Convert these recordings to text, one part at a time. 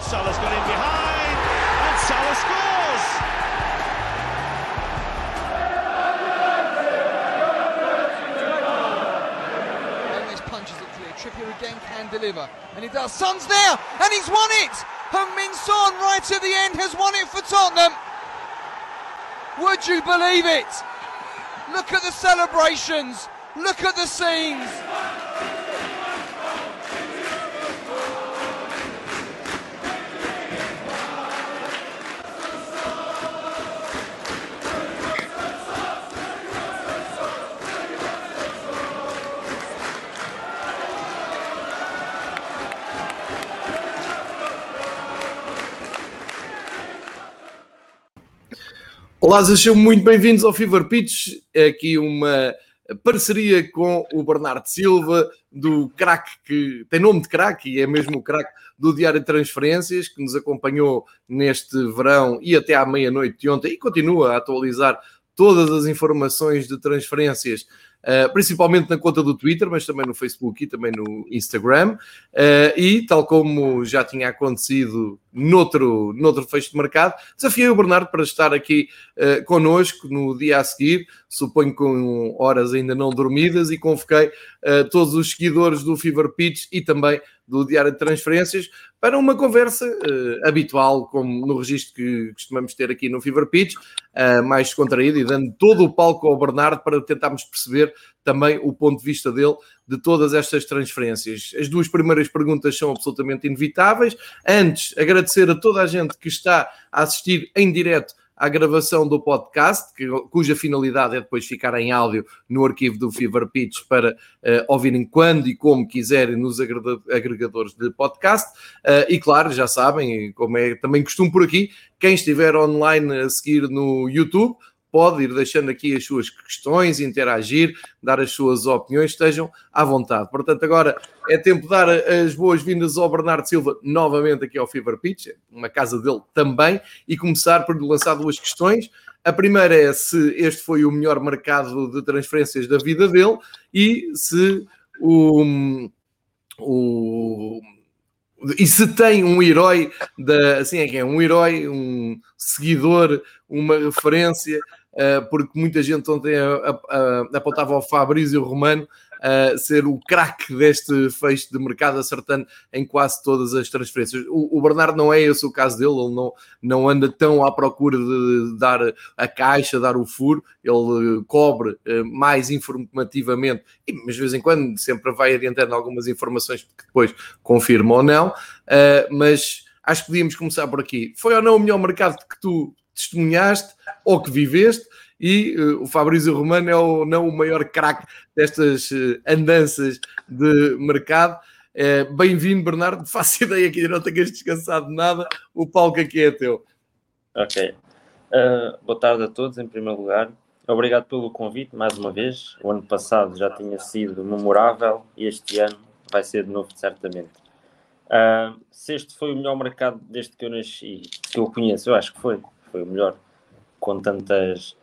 Salah's got in behind, and Salah scores. Gomez punches it clear. Trippier again can deliver. And he does. Son's there! And he's won it! Heung-Min Son right at the end has won it for Tottenham. Would you believe it? Look at the celebrations. Look at the scenes. Olá, sejam muito bem-vindos ao Fever Pitch. É aqui uma parceria com o Bernardo Silva, do craque que tem nome de craque e é mesmo o craque do Diário de Transferências, que nos acompanhou neste verão e até à meia-noite de ontem e continua a atualizar todas as informações de transferências Uh, principalmente na conta do Twitter, mas também no Facebook e também no Instagram. Uh, e, tal como já tinha acontecido noutro, noutro fecho de mercado, desafiei o Bernardo para estar aqui uh, connosco no dia a seguir, suponho com horas ainda não dormidas, e convoquei uh, todos os seguidores do Fever Pitch e também do Diário de Transferências para uma conversa uh, habitual, como no registro que costumamos ter aqui no Fever Pitch, uh, mais descontraído e dando todo o palco ao Bernardo para tentarmos perceber também o ponto de vista dele de todas estas transferências. As duas primeiras perguntas são absolutamente inevitáveis. Antes, agradecer a toda a gente que está a assistir em direto à gravação do podcast, que, cuja finalidade é depois ficar em áudio no arquivo do Fever Pitch para uh, ouvirem quando e como quiserem nos agregadores de podcast. Uh, e claro, já sabem, como é também costume por aqui, quem estiver online a seguir no YouTube pode ir deixando aqui as suas questões, interagir, dar as suas opiniões, estejam à vontade. Portanto, agora é tempo de dar as boas-vindas ao Bernardo Silva, novamente aqui ao Fever Pitch, uma casa dele também, e começar por lhe lançar duas questões. A primeira é se este foi o melhor mercado de transferências da vida dele e se o. o e se tem um herói da assim é que é um herói, um seguidor, uma referência porque muita gente ontem apontava ao Fabrício Romano a ser o craque deste fecho de mercado, acertando em quase todas as transferências. O, Bernardo não é esse o caso dele, ele não, não anda tão à procura de dar a caixa, dar o furo, ele cobre eh, mais informativamente, mas de vez em quando sempre vai adiantando algumas informações que depois confirma ou não, eh, mas acho que podíamos começar por aqui. Foi ou não o melhor mercado que tu testemunhaste ou que viveste, e uh, o Fabrício Romano é o, não o maior craque destas uh, andanças de mercado. Uh, Bem-vindo, Bernardo. Faço ideia que não tenhas descansado nada. O palco aqui é teu. Ok. boa tarde a todos, em primeiro lugar. Obrigado pelo convite, mais uma vez. O ano passado já tinha sido memorável e este ano vai ser de novo, certamente. Se este foi o melhor mercado desde que eu nasci, que eu conheço, eu acho que foi, foi o melhor com tantas,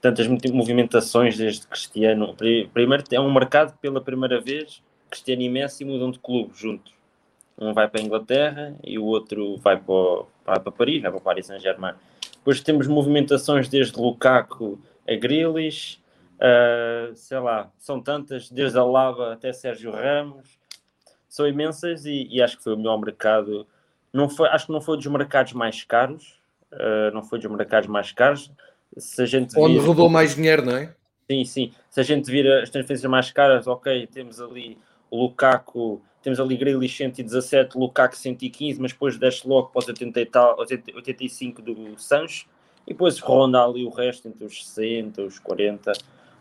tantas movimentações desde Cristiano. Primeiro, é um mercado pela primeira vez, Cristiano e Messi mudam de clube juntos. Um vai para a Inglaterra e o outro vai para, para Paris, vai para Paris Saint-Germain. Depois temos movimentações desde Lukaku a Grealish, uh, sei lá, são tantas, desde a Lava até Sérgio Ramos, são imensas e, e, acho que foi o melhor mercado. Não foi, acho que não foi dos mercados mais caros, uh, não foi dos mercados mais caros. Se a gente Onde vir... rodou mais dinheiro, não é? Sim, sim. Se a gente vir as transferências mais caras, ok, temos ali o Lukaku, temos ali Grealish 117, Lukaku 115, mas depois desce logo para os 80 e tal, 85 do Sancho, e depois ronda ali o resto entre os 60, os 40.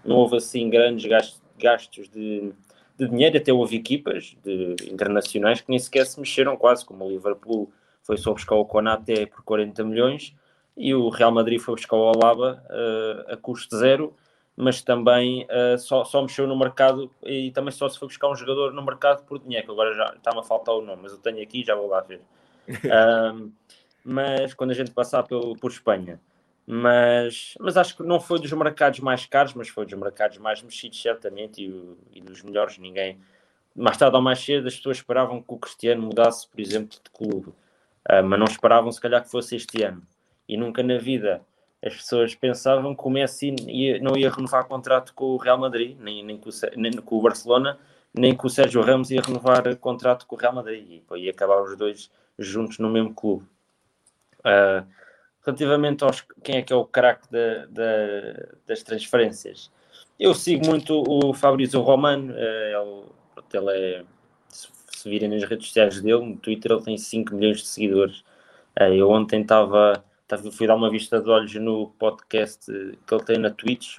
Não houve assim grandes gastos, gastos de, de dinheiro, até houve equipas de, internacionais que nem sequer se mexeram quase, como o Liverpool foi só buscar o Konate por 40 milhões e o Real Madrid foi buscar o Alaba uh, a custo zero, mas também uh, só, só mexeu no mercado e também só se foi buscar um jogador no mercado por dinheiro, que agora já está-me a faltar o nome, mas eu tenho aqui já vou lá ver. uh, mas quando a gente passar pelo, por Espanha. Mas, mas acho que não foi dos mercados mais caros, mas foi dos mercados mais mexidos, certamente, e, e dos melhores. Ninguém, mais tarde ou mais cedo, as pessoas esperavam que o Cristiano mudasse, por exemplo, de clube. Uh, mas não esperavam se calhar que fosse este ano. E nunca na vida as pessoas pensavam que o Messi ia, não ia renovar contrato com o Real Madrid, nem, nem, com, o, nem com o Barcelona, nem com o Sérgio Ramos ia renovar contrato com o Real Madrid. E ia acabar os dois juntos no mesmo clube. Uh, relativamente aos quem é que é o craque das transferências, eu sigo muito o Fabrício Romano, uh, ele, ele é, se virem nas redes sociais dele, no Twitter, ele tem 5 milhões de seguidores. Uh, eu ontem estava fui dar uma vista de olhos no podcast que ele tem na Twitch.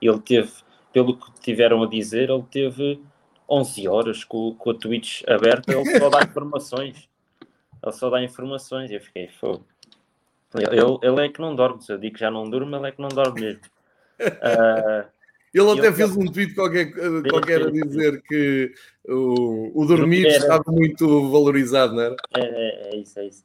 Ele teve, pelo que tiveram a dizer, ele teve 11 horas com, com a Twitch aberta. Ele só dá informações. Ele só dá informações. E eu fiquei fogo. Ele, ele é que não dorme. Se eu digo que já não durmo, ele é que não dorme mesmo. Uh, ele até ele fez um tweet qualquer, qualquer a dizer que o, o dormir estava muito valorizado, não era? É, é, é isso, é isso.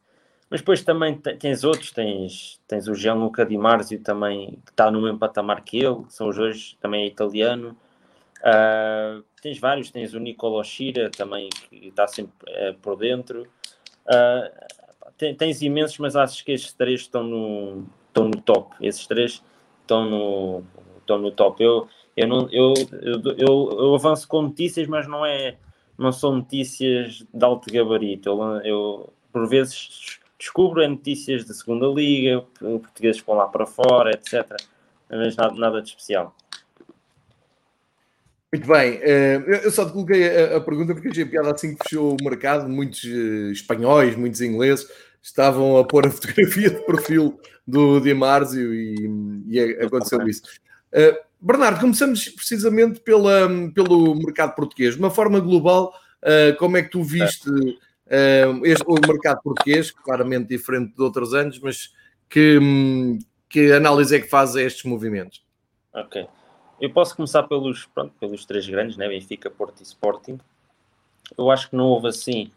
Mas depois também tens outros, tens, tens o Gianluca Di Marzio também, que está no mesmo patamar que ele, são os dois, também é italiano. Uh, tens vários, tens o Nicolo Shira também, que está sempre uh, por dentro. Uh, tens, tens imensos, mas acho que estes três estão no, estão no top. Esses três estão no, estão no top. Eu, eu, não, eu, eu, eu, eu avanço com notícias, mas não, é, não são notícias de alto gabarito. Eu, eu por vezes descubro é notícias da segunda liga, portugueses vão lá para fora, etc. Mas nada, nada de especial. Muito bem, eh, eu só te coloquei a pergunta porque achei piada assim que fechou o mercado, muitos eh, espanhóis, muitos ingleses estavam a pôr a fotografia de perfil do Di Marzio e, e aconteceu isso. Eh, Bernardo, começamos precisamente pela, pelo mercado português. De uma forma global, como é que tu viste Uh, este, o mercado português, claramente diferente de outros anos, mas que, que análise é que faz a estes movimentos? Ok. Eu posso começar pelos, pronto, pelos três grandes, né? Benfica, Porto e Sporting. Eu acho que não houve assim,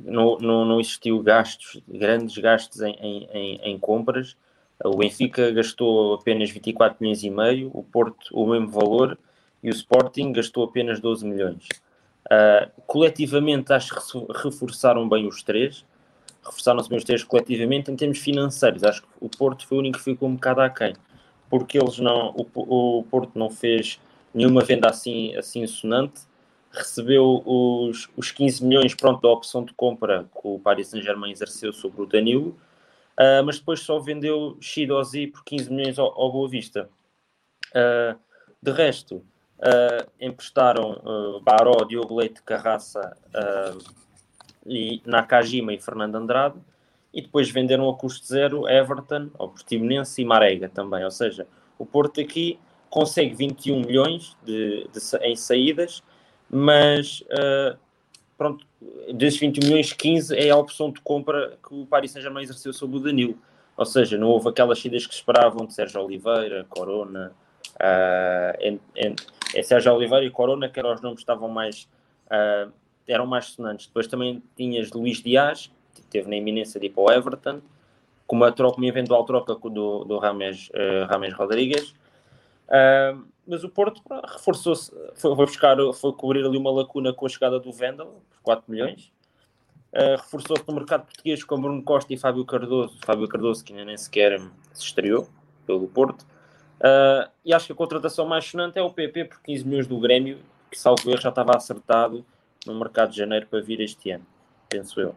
não, não, não existiu gastos, grandes gastos em, em, em compras. O Benfica gastou apenas 24 milhões e meio, o Porto o mesmo valor e o Sporting gastou apenas 12 milhões. Uh, coletivamente, acho que reforçaram bem os três. Reforçaram-se bem os três coletivamente em termos financeiros. Acho que o Porto foi o único que ficou um bocado aquém. Porque eles não, o, o Porto não fez nenhuma venda assim, assim sonante. Recebeu os, os 15 milhões pronto, da opção de compra que o Paris Saint-Germain exerceu sobre o Danilo. Uh, mas depois só vendeu Shidozi por 15 milhões ao, ao Boa Vista. Uh, de resto, uh, emprestaram Baró, Diogo Leite, Carraça e Nakajima e Fernando Andrade e depois venderam a custo zero Everton, ao Portimonense e Marega também, ou seja, o Porto aqui consegue 21 milhões de, de em saídas, mas pronto, desses 21 milhões, 15 é a opção de compra que o Paris Saint-Germain exerceu sobre o Danilo. Ou seja, não houve aquelas saídas que esperavam de Sérgio Oliveira, Corona, uh, en, en, é Sérgio Oliveira e Corona, que eram os nomes que estavam mais, uh, eram mais sonantes. Depois também tinhas Luís Dias, que teve na iminência de ir para o Everton, com uma, troca, uma eventual troca do, do Rames, uh, Rames Rodrigues. Uh, mas o Porto reforçou-se, foi, foi, buscar, foi cobrir ali uma lacuna com a chegada do Vendel, por 4 milhões. Uh, reforçou-se no mercado português com Bruno Costa e Fábio Cardoso. Fábio Cardoso, que ainda nem sequer se estreou pelo Porto. Uh, e acho que a contratação mais sonante é o PP por 15 milhões do Grêmio, que salvo erro já estava acertado no mercado de janeiro para vir este ano, penso eu.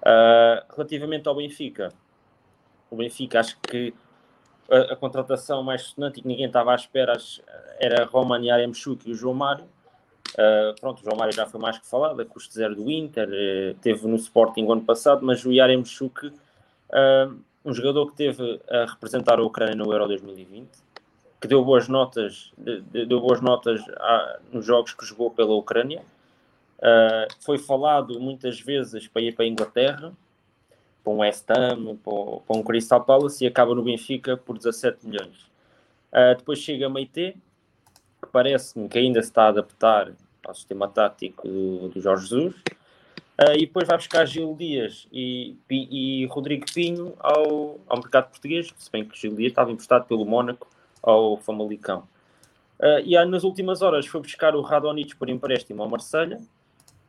Uh, relativamente ao Benfica, o Benfica acho que a, a, contratação mais sonante e que ninguém estava à espera era Roman Yaremchuk e o João Mário. Uh, pronto, o João Mário já foi mais que falado, a custo zero do Inter, uh, teve no Sporting ano passado, mas o Yaremchuk, uh, um jogador que teve a representar a Ucrânia no Euro 2020, que deu boas notas, deu boas notas a, nos jogos que jogou pela Ucrânia. Uh, foi falado muitas vezes para ir para a Inglaterra, para um West Ham, para, um Crystal Palace e acaba no Benfica por 17 milhões. Uh, depois chega Meite, que parece-me que ainda se está a adaptar ao sistema tático do, do Jorge Jesus. Uh, e depois vai buscar Gil Dias e, e, e Rodrigo Pinho ao, ao mercado português, se bem que Gil Dias estava emprestado pelo Mónaco ao Famalicão. Uh, e nas últimas horas foi buscar o Radonich por empréstimo ao Marselha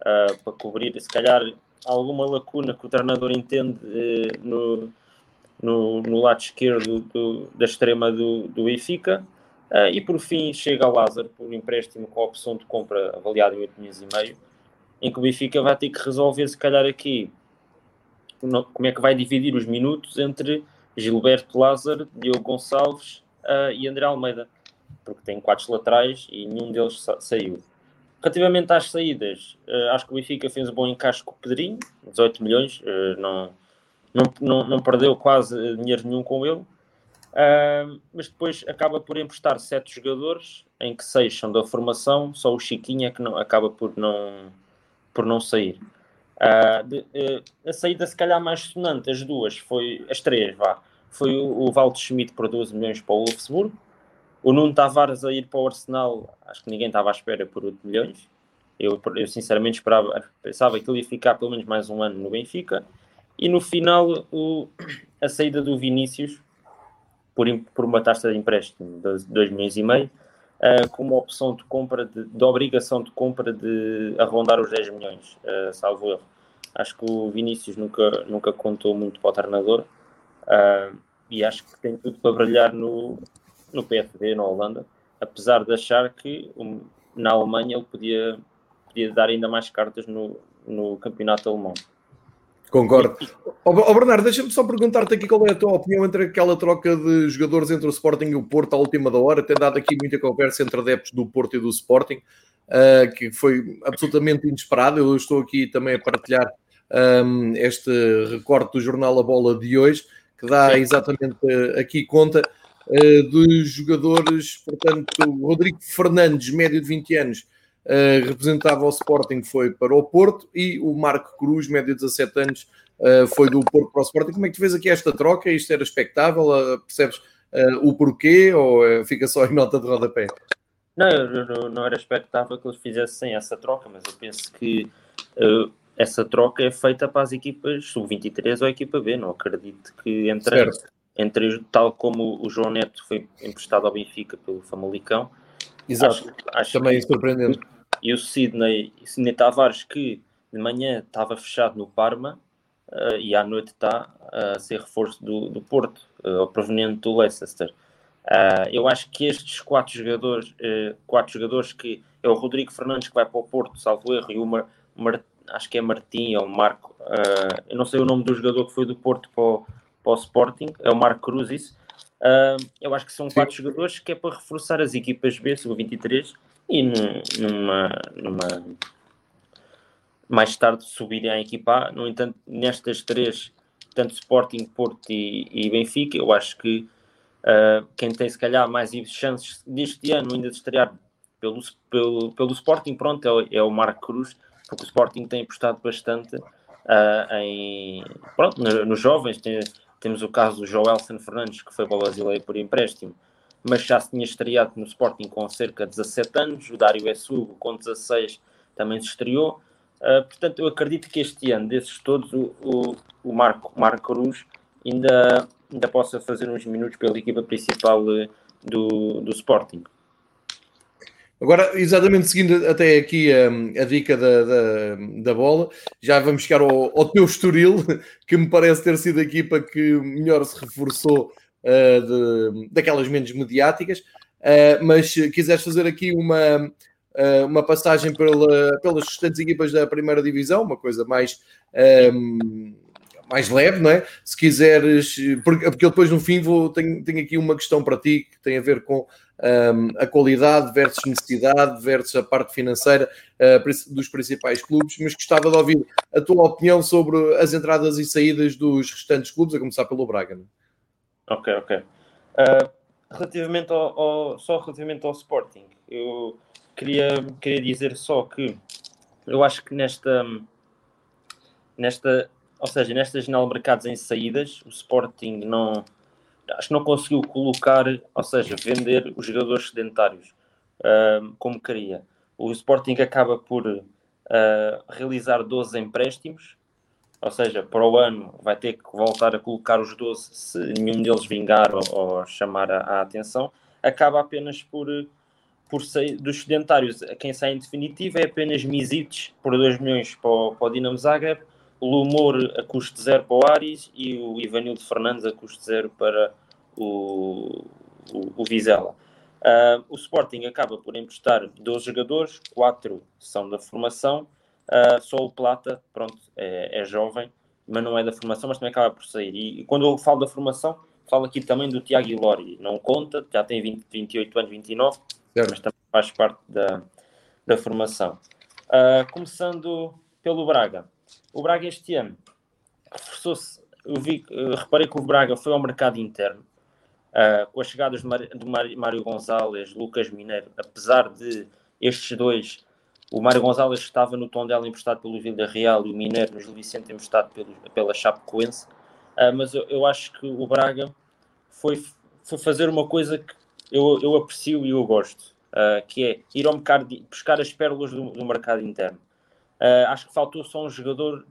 uh, para cobrir, se calhar, alguma lacuna que o treinador entende uh, no, no, no, lado esquerdo do, da extrema do, do Benfica. Uh, e por fim chega a Lázaro por empréstimo com a opção de compra avaliada em 8 milhões e meio, em que o Benfica vai ter que resolver, se calhar, aqui como é que vai dividir os minutos entre Gilberto Lázaro, Diogo Gonçalves uh, e André Almeida, porque tem quatro laterais e nenhum deles sa saiu. Relativamente às saídas, uh, acho que o Benfica fez um bom encaixe com o Pedrinho, 18 milhões, uh, não, não, não, perdeu quase dinheiro nenhum com ele, mas depois acaba por emprestar sete jogadores, em que seis são da formação, só o Chiquinho é que não, acaba por não, por não sair. Uh, a saída, se calhar, mais sonante, as duas, foi as três, vá. Foi o, o Valdo Schmidt por 12 milhões para o Wolfsburg, o Nuno Tavares a ir para o Arsenal, acho que ninguém estava à espera por 8 milhões. Eu, eu sinceramente esperava, pensava que ele ia ficar pelo menos mais um ano no Benfica. E no final, o, a saída do Vinícius por, por uma taxa de empréstimo de 2 milhões e meio, uh, com uma opção de compra, de, de, obrigação de compra de arrondar os 10 milhões, uh, salvo erro. Acho que o Vinícius nunca, nunca contou muito para o treinador uh, e acho que tem tudo para brilhar no, no PFB, na Holanda, apesar de achar que na Alemanha ele podia, podia dar ainda mais cartas no, no campeonato alemão. Concordo. Ó oh, Bernardo, deixa-me só perguntar-te aqui qual é a tua opinião entre aquela troca de jogadores entre o Sporting e o Porto à última da hora. Tem dado aqui muita conversa entre adeptos do Porto e do Sporting, uh, que foi absolutamente inesperado. Eu estou aqui também a partilhar um, este recorte do jornal A Bola de hoje, que dá exatamente uh, aqui conta uh, dos jogadores, portanto, Rodrigo Fernandes, médio de 20 anos, uh, representava o Sporting, foi para o Porto, e o Marco Cruz, médio de 17 anos, uh, foi do Porto para o Sporting. Como é que tu vês aqui esta troca? Isto era expectável? Percebes o porquê ou fica só em nota de rodapé? Não, não, não era expectável que eles fizessem essa troca, mas eu penso que essa troca é feita para as equipas sub-23 ou a equipa B. Não acredito que entre, entre tal como o João Neto foi emprestado ao Benfica pelo Famalicão. Exato, acho, acho também que, surpreendente e o Sidney, Sidney Tavares, que de manhã estava fechado no Parma uh, e à noite está a ser reforço do, do Porto, uh, proveniente do Leicester. Uh, eu acho que estes quatro jogadores, uh, quatro jogadores que é o Rodrigo Fernandes que vai para o Porto, salvo erro, e o Mar, Mar, acho que é Martim ou Marco, uh, eu não sei o nome do jogador que foi do Porto para o, para o Sporting, é o Marco Cruzis. eu acho que são Sim. quatro jogadores que é para reforçar as equipas B, sub-23, e numa, numa mais tarde subirem à equipa No entanto, nestas três, tanto Sporting, Porto e, e Benfica, eu acho que uh, quem tem se calhar mais chances deste ano ainda de estrear pelo, pelo, pelo Sporting, pronto, é o, é o Marco Cruz, porque o Sporting tem apostado bastante uh, em, pronto, nos jovens. Tem, temos o caso do Joelson Fernandes, que foi para o Brasileiro por empréstimo, mas já se tinha estreado no Sporting com cerca de 17 anos, o Dário Essugo com 16 também se estreou. Uh, portanto, eu acredito que este ano, desses todos, o, o, o Marco, Marco Cruz ainda, ainda possa fazer uns minutos pela equipa principal uh, do, do Sporting. Agora, exatamente seguindo até aqui a, a dica da, da, da, bola, já vamos chegar ao, ao teu Estoril, que me parece ter sido a equipa que melhor se reforçou uh, de, daquelas menos mediáticas, uh, mas se quiseres fazer aqui uma, uh, uma passagem pela, pelas restantes equipas da primeira divisão, uma coisa mais. Um, mais leve, não é? Se quiseres, porque, porque eu depois no fim vou, tenho, tenho aqui uma questão para ti que tem a ver com um, a qualidade versus necessidade versus a parte financeira uh, dos principais clubes, mas gostava de ouvir a tua opinião sobre as entradas e saídas dos restantes clubes, a começar pelo Braga. É? Ok, ok. Uh, relativamente ao, ao, só relativamente ao Sporting, eu queria, queria dizer só que eu acho que nesta, nesta, ou seja, nesta janela de mercados em saídas, o Sporting não acho que não conseguiu colocar, ou seja, vender os jogadores sedentários uh, como queria. O Sporting acaba por uh, realizar 12 empréstimos ou seja, para o ano vai ter que voltar a colocar os 12 se nenhum deles vingar ou, ou chamar a, a, atenção, acaba apenas por, por sair dos sedentários. Quem sai em definitivo é apenas Misites por 2 milhões para o, para o Dinamo Zagreb, o Lumor a custo zero para o Ares e o Ivanildo Fernandes a custo zero para o, o, o Vizela. Uh, o Sporting acaba por emprestar 12 jogadores, 4 são da formação, uh, só o Plata, pronto, é, é, jovem, mas não é da formação, mas também acaba por sair. E, e, quando eu falo da formação, falo aqui também do Tiago Ilori, não conta, já tem 20, 28 anos, 29, certo. mas também faz parte da, da formação. Uh, começando pelo Braga. O Braga este ano reforçou-se, eu vi, reparei que o Braga foi ao mercado interno, Uh, com as chegadas do Mário Gonzalez, Lucas Mineiro, apesar de estes dois, o Mário Gonzalez estava no tom dela emprestado pelo Vila Real e o Mineiro no Gil Vicente emprestado pelo, pela Chapecoense, uh, mas eu, eu, acho que o Braga foi, foi fazer uma coisa que eu, eu aprecio e eu gosto, uh, que é ir ao mercado, buscar as pérolas do, do mercado interno. Acho que faltou só um jogador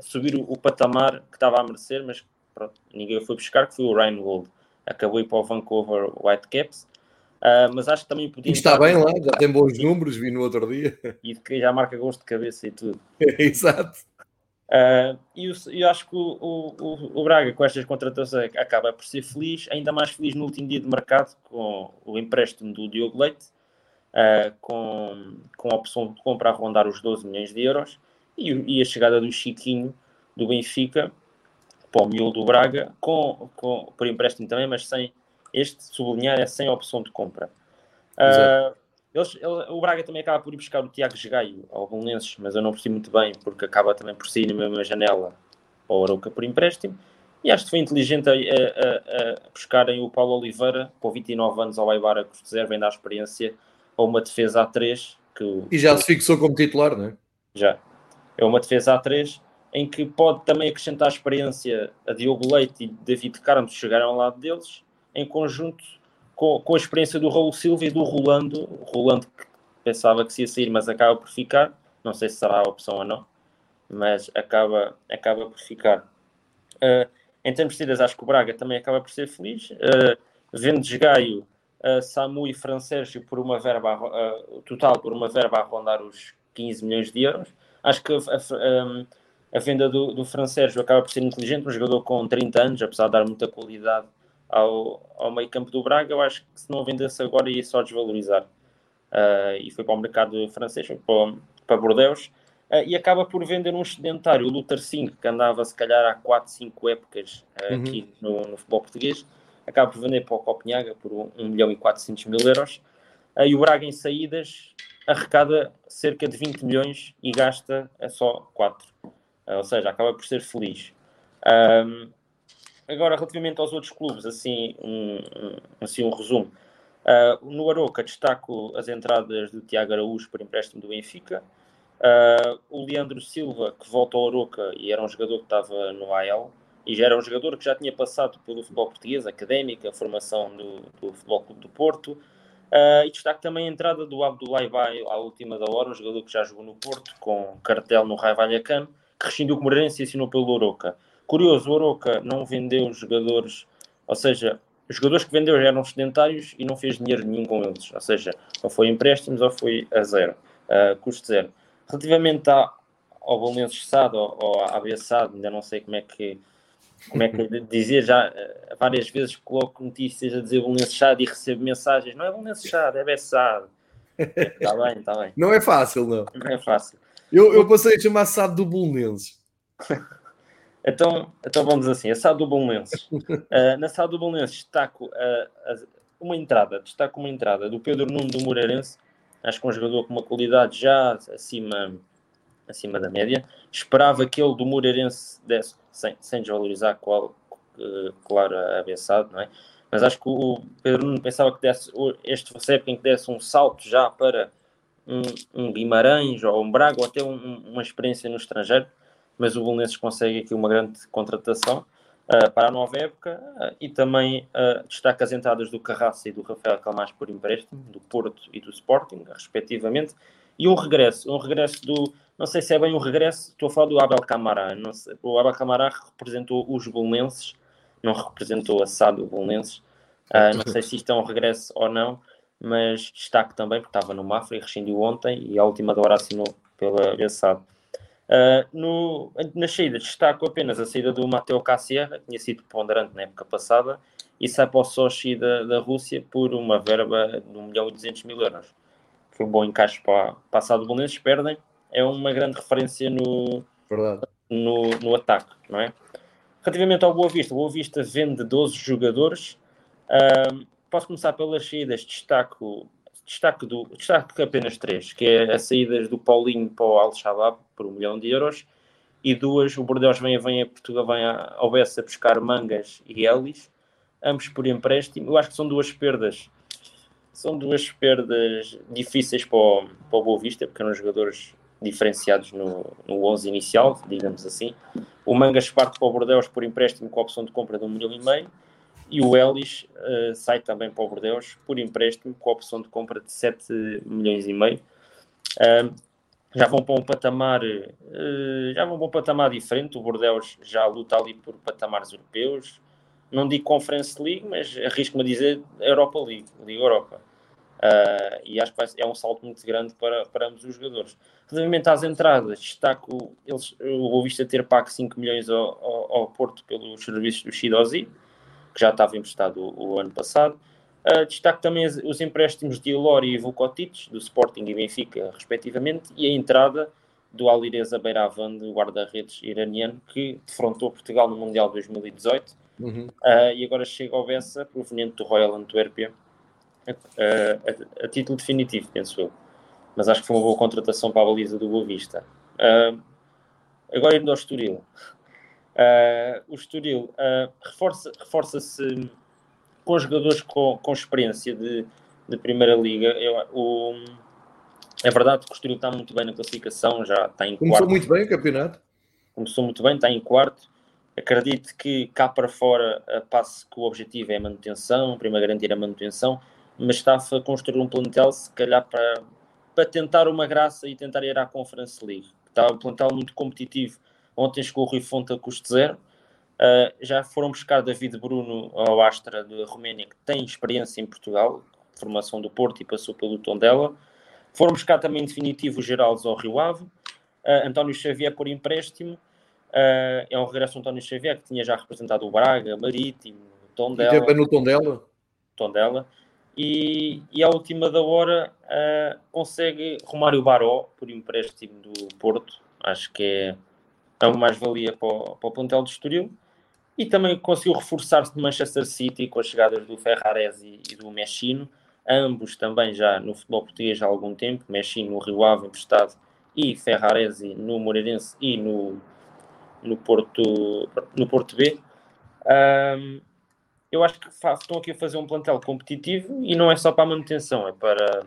subir o, o, patamar que estava a merecer, mas pronto, ninguém foi buscar, que foi o Ryan Gold acabou ir para o Vancouver Whitecaps. Uh, mas acho que também podia. E está bem lá, já tem bons números, vi no outro dia. E já marca gosto de cabeça e tudo. Exato. Uh, e eu, eu, acho que o, o, o, Braga, com estas contratações, acaba por ser feliz, ainda mais feliz no último dia de mercado, com o empréstimo do Diogo Leite, uh, com, com a opção de compra a rondar os 12 milhões de euros, e, e a chegada do Chiquinho do Benfica, para o miolo do Braga, com, com, por empréstimo também, mas sem este sublinhar é sem opção de compra. Uh, eles, ele, o Braga também acaba por ir buscar o Tiago Gaio ao Belenenses, mas eu não percebi muito bem, porque acaba também por sair na mesma janela para o Arouca por empréstimo. E acho que foi inteligente a, a, a, a buscarem o Paulo Oliveira, com 29 anos, ao Aibar a custo zero, vem dar experiência a uma defesa A3. Que, e já se fixou como titular, não é? Já. É uma defesa A3 em que pode também acrescentar experiência a Diogo Leite e David Carmo chegaram ao lado deles, em conjunto com, com a experiência do Raul Silva e do Rolando, o Rolando que pensava que se ia sair, mas acaba por ficar, não sei se será a opção ou não, mas acaba, acaba por ficar. Uh, em termos de saídas, acho que o Braga também acaba por ser feliz. Uh, vende Gaio, uh, Samu e Francérgio por uma verba, uh, total por uma verba a rondar os 15 milhões de euros. Acho que a, a, a venda do, do Fran Sérgio acaba por ser inteligente, um jogador com 30 anos, apesar de dar muita qualidade ao, ao meio campo do Braga, eu acho que se não vendesse agora ia só desvalorizar. Uh, e foi para o mercado francês, para, para Bordeaux, uh, e acaba por vender um sedentário, o Luther 5, que andava se calhar há 4, 5 épocas uh, uhum. aqui no, no, futebol português, acaba por vender para o Copenhaga por 1 milhão e 400 mil euros, e o Braga em saídas arrecada cerca de 20 milhões e gasta só 4. Uh, ou seja, acaba por ser feliz. Um, agora, relativamente aos outros clubes, assim um, um assim um resumo. Uh, no Aroca destaco as entradas do Tiago Araújo por empréstimo do Benfica. Uh, o Leandro Silva, que volta ao Aroca e era um jogador que estava no AL, e já era um jogador que já tinha passado pelo futebol português, académica, formação do, do Futebol Clube do Porto. Uh, e destaco também a entrada do Abdoulaye Bay à última da hora, um jogador que já jogou no Porto, com cartel no Raio Vallecano, que rescindiu com o e assinou pelo Oroca. Curioso, o Oroca não vendeu jogadores, ou seja, os jogadores que vendeu eram sedentários e não fez dinheiro nenhum com eles, ou seja, ou foi empréstimos ou foi a zero, uh, custo zero. Relativamente ao Belenenses SAD ou, à AB SAD, ainda não sei como é que como é que dizia já uh, várias vezes coloco notícias a dizer Belenenses SAD e recebo mensagens, não é Belenenses SAD, é BSAD. Está bem, está bem. Não é fácil, não. Não é fácil. Eu, eu passei a chamar SAD do Bolonenses. então, então vamos assim, a SAD do Bolonenses. Uh, na SAD do Bolonenses destaco uh, uma entrada, destaco uma entrada do Pedro Nuno do Moreirense, acho que um jogador com uma qualidade já acima, acima da média. Esperava que ele do Moreirense desse, sem, sem desvalorizar qual, claro, a BSAD, não é? Mas acho que o Pedro Nuno pensava que desse, este época em que desse um salto já para um, um Guimarães ou um Braga ou até um, uma experiência no estrangeiro, mas o Belenenses consegue aqui uma grande contratação uh, para a nova época uh, e também uh, destaca as entradas do Carraça e do Rafael Calmas por empréstimo, do Porto e do Sporting, respectivamente, e um regresso, um regresso do, não sei se é bem um regresso, estou a falar do Abel Camará, sei, o Abel Camará representou os Belenenses, não representou a SAD Belenenses, não sei se isto é um regresso ou não, mas destaque também, porque estava no Mafra e rescindiu ontem e a última hora assinou pela Bessado. Uh, no, nas saídas, destaco apenas a saída do Mateo Cassierra, que tinha sido ponderante na época passada, e sai para o Sochi da, da Rússia por uma verba de 1 milhão e 200 mil euros. Foi um bom encaixe para, para a do Belenenses, perdem, é uma grande referência no, no, no, ataque, não é? Relativamente ao Boa Vista, o Boa Vista vende 12 jogadores. Uh, posso começar pelas saídas, destaco, destaco, do, destaco apenas três, que é as saídas do Paulinho para o Al-Shabaab por um milhão de euros e duas, o Bordeaux vem, vem a Portugal, vem ao Bessa a buscar Mangas e Elis, ambos por empréstimo. Eu acho que são duas perdas, são duas perdas difíceis para o, para o Boa Vista, porque eram jogadores diferenciados no, no 11 inicial, digamos assim. O Mangas parte para o Bordeaux por empréstimo com a opção de compra de um milhão e meio e o Ellis uh, sai também para o Bordeaux por empréstimo com a opção de compra de 7 milhões e meio. Uh, já vão para um patamar uh, já vão para um patamar diferente. O Bordeaux já luta ali por patamares europeus. Não digo Conference League, mas arrisco-me a dizer Europa League, Liga Europa. Uh, e acho que é um salto muito grande para, para ambos os jogadores. Relativamente às entradas, destaco eles, o Boavista ter pago 5 milhões ao, ao, ao, Porto pelos serviços do Shidozi, que já estava emprestado o, o ano passado. Uh, destaco também os, os empréstimos de Ilori e Vukotic, do Sporting e Benfica, respectivamente, e a entrada do Alireza Beiravan, do guarda-redes iraniano, que defrontou Portugal no Mundial 2018, uhum. uh, e agora chega ao Bessa, proveniente do Royal Antuérpia, a, a, título definitivo, penso eu. Mas acho que foi uma boa contratação para a baliza do Boa Vista. Uh, agora indo ao Estoril. Uh, o Estoril uh, reforça-se reforça com jogadores com, com experiência de, de Primeira Liga. Eu, o, é verdade que o Estoril está muito bem na classificação, já está em Começou quarto. muito bem o campeonato. Começou muito bem, está em quarto. Acredito que cá para fora passe que o objetivo é a manutenção, primeiro garantir a manutenção mas está a construir um plantel, se calhar, para, para tentar uma graça e tentar ir à Conference League. Está um plantel muito competitivo. Ontem chegou o Rui Fonte a custo zero. Uh, já foram buscar David Bruno ao Astra da Roménia, que tem experiência em Portugal, formação do Porto e passou pelo Tondela. Foram buscar também em definitivo o Geraldo ao Rio Ave. Uh, António Xavier por empréstimo. Uh, é um regresso António Xavier, que tinha já representado o Braga, Marítimo, Tondela. E também no Tondela. Tondela. E, e à última da hora uh, consegue Romário Baró por empréstimo do Porto. Acho que é, é mais-valia para, o, para o plantel do Estoril. E também conseguiu reforçar-se no Manchester City com as chegadas do Ferrares e, e do Messino. Ambos também já no futebol português há algum tempo. Messino no Rio Ave emprestado e Ferraresi no Moreirense e no, no, Porto, no Porto B. Um, eu acho que estão aqui a fazer um plantel competitivo e não é só para a manutenção, é para,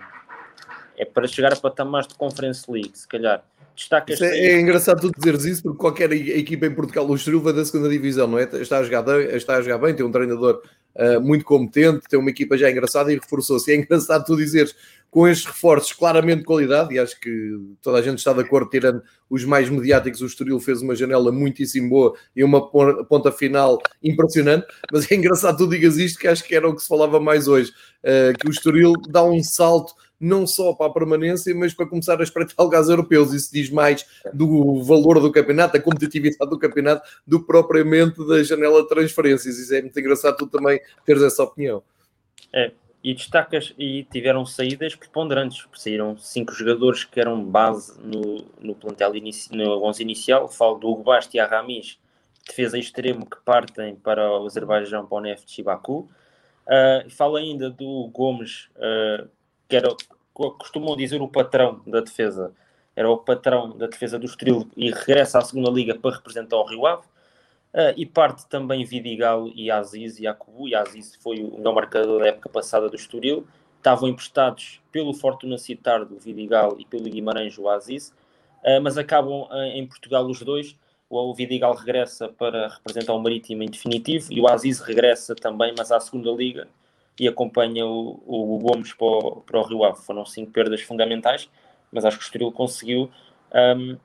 é para chegar a patamares de Conference League, se calhar. Destacas é, é, engraçado tu dizeres isso, porque qualquer equipa em Portugal, o Estoril da segunda divisão, não é? Está a jogar, está a jogar bem, tem um treinador uh, muito competente, tem uma equipa já engraçada e reforçou-se. É engraçado tu dizeres com estes reforços claramente de qualidade, e acho que toda a gente está de acordo, tirando os mais mediáticos, o Estoril fez uma janela muitíssimo boa e uma ponta final impressionante, mas é engraçado tu digas isto, que acho que era o que se falava mais hoje, uh, que o Estoril dá um salto não só para a permanência, mas para começar a espreitar lugares europeus. Isso diz mais do valor do campeonato, da competitividade do campeonato, do que propriamente da janela de transferências. Isso é muito engraçado tu também teres essa opinião. É, e destacas e tiveram saídas preponderantes. Saíram cinco jogadores que eram base no, no plantel inici, no 11 inicial. Falo do Hugo Basti e a Ramis, defesa extremo que partem para o Azerbaijão para o Neft Baku. Uh, falo ainda do Gomes, uh, que era, costumam dizer, o patrão da defesa. Era o patrão da defesa do Estoril e regressa à segunda liga para representar o Rio Ave. Uh, e parte também Vidigal e Aziz e Akubu, e Aziz foi o melhor marcador da época passada do Estoril, estavam emprestados pelo Fortuna Citar do Vidigal e pelo Guimarães o Aziz, uh, mas acabam uh, em Portugal os dois, o Vidigal regressa para representar o Marítimo em definitivo, e o Aziz regressa também, mas à segunda liga, e acompanha o, o Gomes para o, para o Rio Ave. Foram cinco perdas fundamentais, mas acho que o Estoril conseguiu um,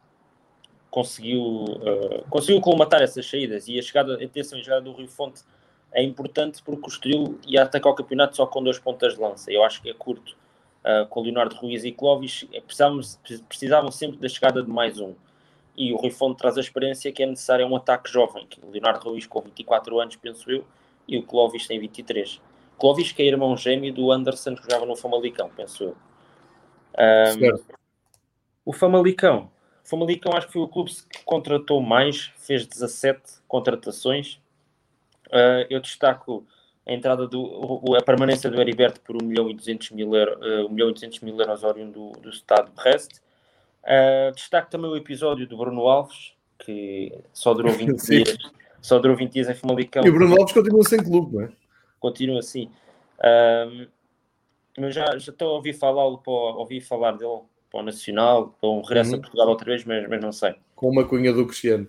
conseguiu, uh, conseguiu colmatar essas saídas e a chegada, atenção, a chegada do Rio Fonte é importante porque o Estoril ia atacar o campeonato só com duas pontas de lança. Eu acho que é curto. Uh, com Leonardo Ruiz e Clóvis, é, precisavam sempre da chegada de mais um. e o Rui Fonte traz a experiência que é necessário um ataque jovem, que o Leonardo Ruiz com 24 anos, penso eu, e o Clóvis tem 23. Clóvis que é irmão gêmeo do Anderson que jogava no Famalicão, penso eu. Um, o Famalicão. O Famalicão acho que foi o clube que contratou mais, fez 17 contratações. Uh, eu destaco a entrada do a permanência do Heriberto por 1 milhão e 200 mil, euro, uh, 1 milhão e 200 mil euros oriundo do, do estado de Brest. Uh, destaco também o episódio do Bruno Alves, que só durou 20 dias. Só durou 20 dias em Famalicão. E o Bruno Alves continua sem clube, não é? Continua assim. Uh, mas já, já estou a ouvir falá-lo, ouvir falar dele para o Nacional, para um regresso uhum. a Portugal outra vez, mas, mas não sei. Com uma cunha do Cristiano.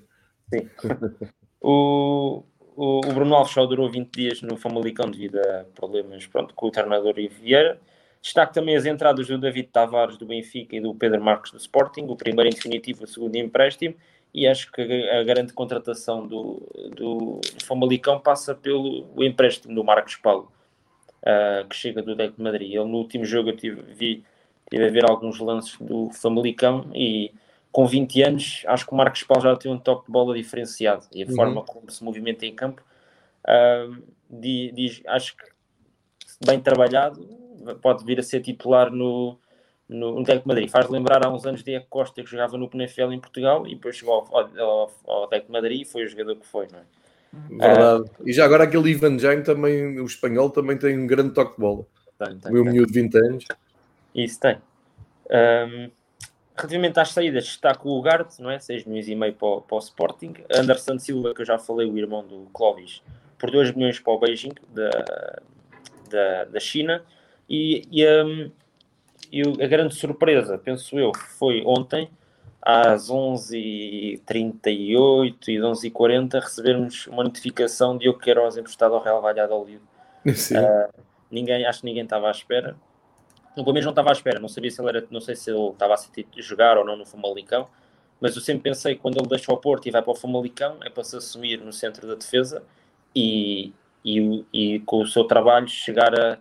Sim. o, o, o, Bruno Alves só durou 20 dias no Famalicão devido a problemas pronto, com o treinador e Vieira. Destaque também as entradas do David Tavares do Benfica e do Pedro Marques do Sporting, o primeiro em definitivo, o segundo em empréstimo, e acho que a, grande contratação do, do, do Famalicão passa pelo empréstimo do Marcos Paulo, uh, que chega do Deco de Madrid. Ele no último jogo eu tive, vi, tive a ver alguns lances do Famalicão e com 20 anos acho que o Marcos Paulo já tem um toque de bola diferenciado e a uhum. forma como se movimenta em campo uh, diz, acho que bem trabalhado pode vir a ser titular no, no, no Tec Madrid. Faz lembrar há uns anos Diego Costa que jogava no Penafiel em Portugal e depois chegou ao, ao, ao Tec Madrid e foi o jogador que foi, não é? Verdade. E já agora aquele Ivan Jaime também, o espanhol, também tem um grande toque de bola. Tem, tem, o meu miúdo de 20 anos. Isso tem. Um, relativamente às saídas, destaco o Ugarte, não é? 6 milhões e meio para, para o Sporting. Anderson Silva, que eu já falei, o irmão do Clóvis, por 2 milhões para o Beijing, da, da, da China. E, e, um, e a grande surpresa, penso eu, foi ontem, às 11h38 e 11h40, recebermos uma notificação de Diogo Queiroz emprestado ao Real Valladolid. Uh, ninguém, acho que ninguém estava à espera. No começo não estava à espera, não sabia se ele era, não sei se ele estava a sentir jogar ou não no Famalicão, mas eu sempre pensei que quando ele deixa o Porto e vai para o Famalicão é para se assumir no centro da defesa e, e, e com o seu trabalho chegar a,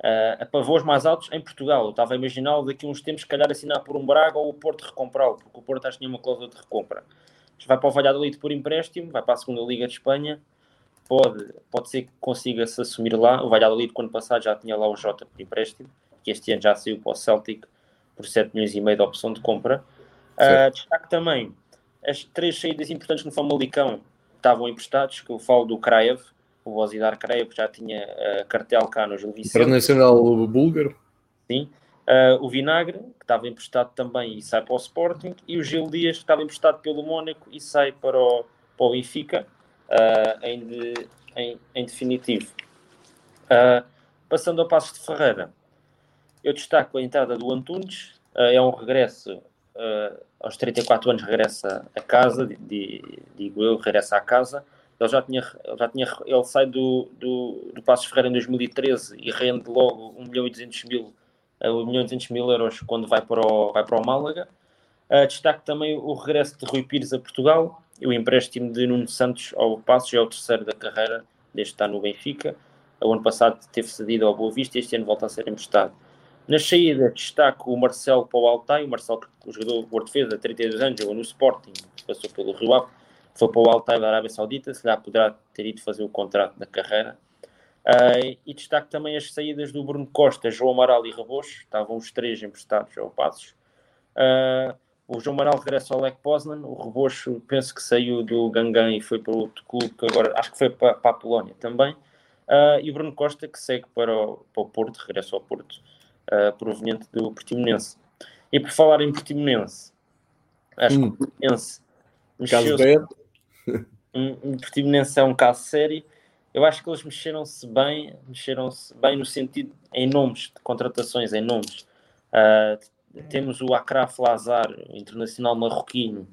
uh, a pavôs mais altos em Portugal. Eu estava a imaginá-lo daqui a uns tempos, se calhar, assinar por um Braga ou o Porto recomprá-lo, porque o Porto acho que tinha uma cláusula de recompra. Vai para o Valladolid por empréstimo, vai para a segunda Liga de Espanha, pode, pode ser que consiga se assumir lá. O Valladolid, quando passado, já tinha lá o Jota por empréstimo, que este ano já saiu para o Celtic por 7 milhões e meio de opção de compra. Uh, destaque também as três saídas importantes no Famalicão estavam emprestados, que eu falo do Kraev, o Vozidar creio que já tinha uh, cartel cá no Gil Vicente. Internacional búlgaro. Sim. Uh, o Vinagre, que estava emprestado também e sai para o Sporting, e o Gil Dias, que estava emprestado pelo Mónaco e sai para o, para o Benfica, uh, em, de, em, em, definitivo. Passando ao Passos de Ferreira, eu destaco a entrada do Antunes, é um regresso, aos 34 anos regressa a casa, digo eu, regressa à casa, ele já tinha, já tinha ele sai do, do, do Passos Ferreira em 2013 e rende logo 1 milhão e 200 mil, 1 milhão e 200 mil euros quando vai para o, vai para o Málaga. Uh, destaque também o regresso de Rui Pires a Portugal e o empréstimo de Nuno Santos ao Passos, é o terceiro da carreira, desde estar no Benfica. O ano passado teve cedido ao Boa Vista e este ano volta a ser emprestado. Na saída, destaco o Marcelo para o Altai, o Marcelo, o jogador de defesa, 32 anos, jogou no Sporting, passou pelo Rio Ave, foi para o Altai da Arábia Saudita, se calhar poderá ter ido fazer o contrato da carreira. Uh, e destaque também as saídas do Bruno Costa, João Amaral e Rabocho, estavam os três emprestados ao Passos. Uh, o João Amaral regressa ao Lech Poznan, o Rebocho penso que saiu do Gangan e foi para outro clube, que agora acho que foi para, para a Polónia também. Uh, e o Bruno Costa que segue para o, para o Porto, regressa ao Porto, proveniente do Portimonense. E por falar em Portimonense, acho hum. que o Portimonense mexeu-se um, Portimonense é um caso sério. Eu acho que eles mexeram-se bem, mexeram-se bem no sentido em nomes de contratações, em nomes. Uh, temos o Akraf Lazar, internacional marroquino,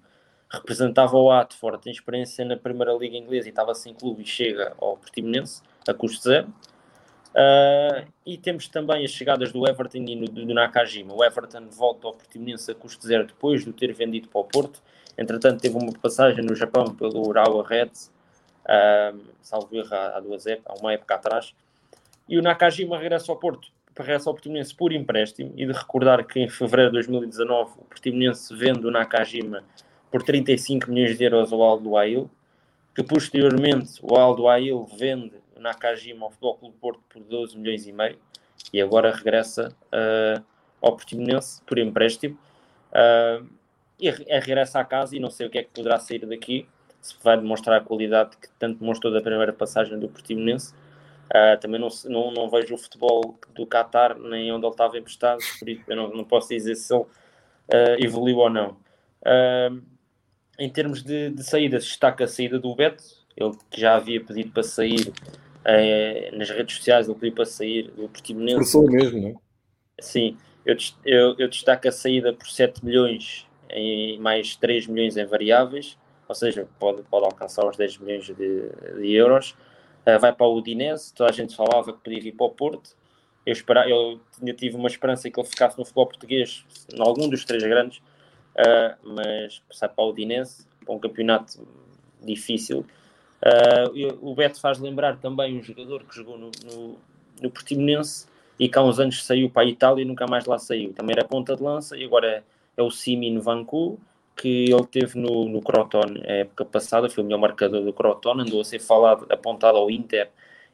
representava o Atford, tem experiência na Primeira Liga Inglesa e estava sem clube e chega ao Portimonense a custo zero. Uh, e temos também as chegadas do Everton e do, do Nakajima. O Everton volta ao Portimonense a custo zero depois de o ter vendido para o Porto Entretanto, teve uma passagem no Japão pelo Urawa Reds, um, salvo erro há, duas épocas, há uma época atrás. E o Nakajima regressa ao Porto, regressa ao Portimonense por empréstimo. E de recordar que em fevereiro de 2019 o Portimonense vende o Nakajima por 35 milhões de euros ao Aldo Ail, que posteriormente o Aldo Ail vende o Nakajima ao Futebol Clube Porto por 12 milhões e meio e agora regressa uh, ao Portimonense por empréstimo. Uh, e regressa à casa e não sei o que é que poderá sair daqui, se vai demonstrar a qualidade que tanto demonstrou da primeira passagem do Portimonense. Uh, também não, não, não, vejo o futebol do Qatar nem onde ele estava emprestado, por isso eu não, não posso dizer se ele uh, evoluiu ou não. Uh, em termos de, de saídas, destaca a saída do Beto, ele que já havia pedido para sair nas redes sociais, ele pediu para sair do Portimonense. Por mesmo, não é? Sim, eu, eu, eu destaco a saída por 7 milhões em mais 3 milhões em variáveis, ou seja, pode, pode alcançar os 10 milhões de, de euros. Uh, vai para o Udinese, toda a gente falava que podia vir para o Porto. Eu, esperava, eu tinha, tive uma esperança que ele ficasse no futebol português, em algum dos três grandes, uh, mas sai para o Udinese, para um campeonato difícil. Uh, o Beto faz lembrar também um jogador que jogou no, no, no Portimonense e que há uns anos saiu para a Itália e nunca mais lá saiu. Também era ponta de lança e agora é é o Simin Vanku, que ele teve no, no Croton a época passada, foi o melhor marcador do Croton, andou a ser falado, apontado ao Inter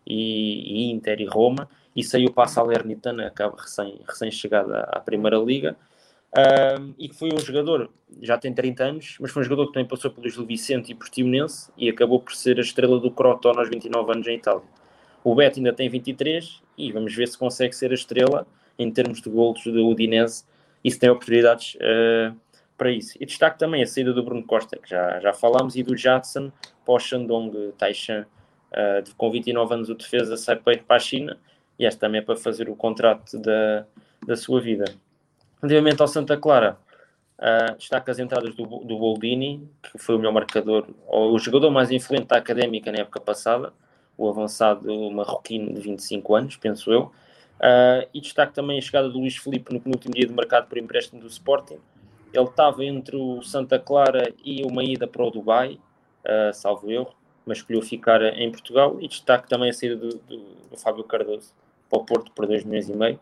e, e Inter e Roma, e saiu para a Salernitana, acaba recém, recém chegada à Primeira Liga, um, e que foi um jogador, já tem 30 anos, mas foi um jogador que também passou pelo Gil Vicente e Portimonense, e acabou por ser a estrela do Croton aos 29 anos em Itália. O Beto ainda tem 23, e vamos ver se consegue ser a estrela em termos de golos do Udinese e se tem oportunidades uh, para isso. E destaque também a saída do Bruno Costa, que já, já falámos, e do Jadson para o Shandong Taishan, uh, com 29 anos o defesa sai para a China, e este também é para fazer o contrato da, da sua vida. Relativamente ao Santa Clara, uh, destaque as entradas do, do Boldini, que foi o melhor marcador, ou o jogador mais influente da académica na época passada, o avançado marroquino de 25 anos, penso eu, Uh, e destaque também a chegada do Luís Felipe no penúltimo dia de mercado por empréstimo do Sporting. Ele estava entre o Santa Clara e uma ida para o Dubai, uh, salvo erro, mas escolheu ficar em Portugal. E destaque também a saída do, do, do Fábio Cardoso para o Porto por 2 milhões e meio,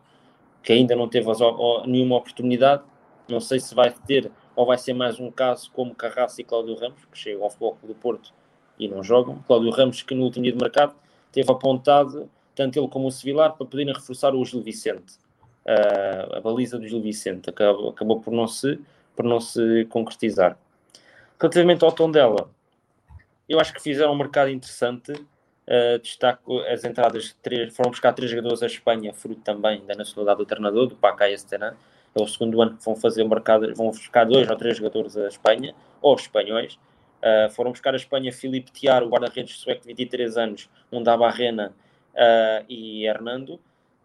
que ainda não teve as, nenhuma oportunidade. Não sei se vai ter ou vai ser mais um caso como Carraça e Cláudio Ramos, que chegam ao Futebol do Porto e não jogam. Cláudio Ramos, que no último dia de mercado teve apontado tanto ele como o Sevilar, para poderem reforçar o Gil Vicente. Uh, a baliza do Gil Vicente acabou, acabou por, não se, por não se concretizar. Relativamente ao tom dela, eu acho que fizeram um mercado interessante. Uh, destaco as entradas três, foram buscar três jogadores à Espanha, fruto também da nacionalidade do treinador, do Pacay Estenan. É o segundo ano que vão fazer o mercado, vão buscar dois ou três jogadores à Espanha, ou espanhóis. Uh, foram buscar a Espanha Filipe Tiar, o guarda-redes sueco de 23 anos, um da Barrena uh, e Hernando.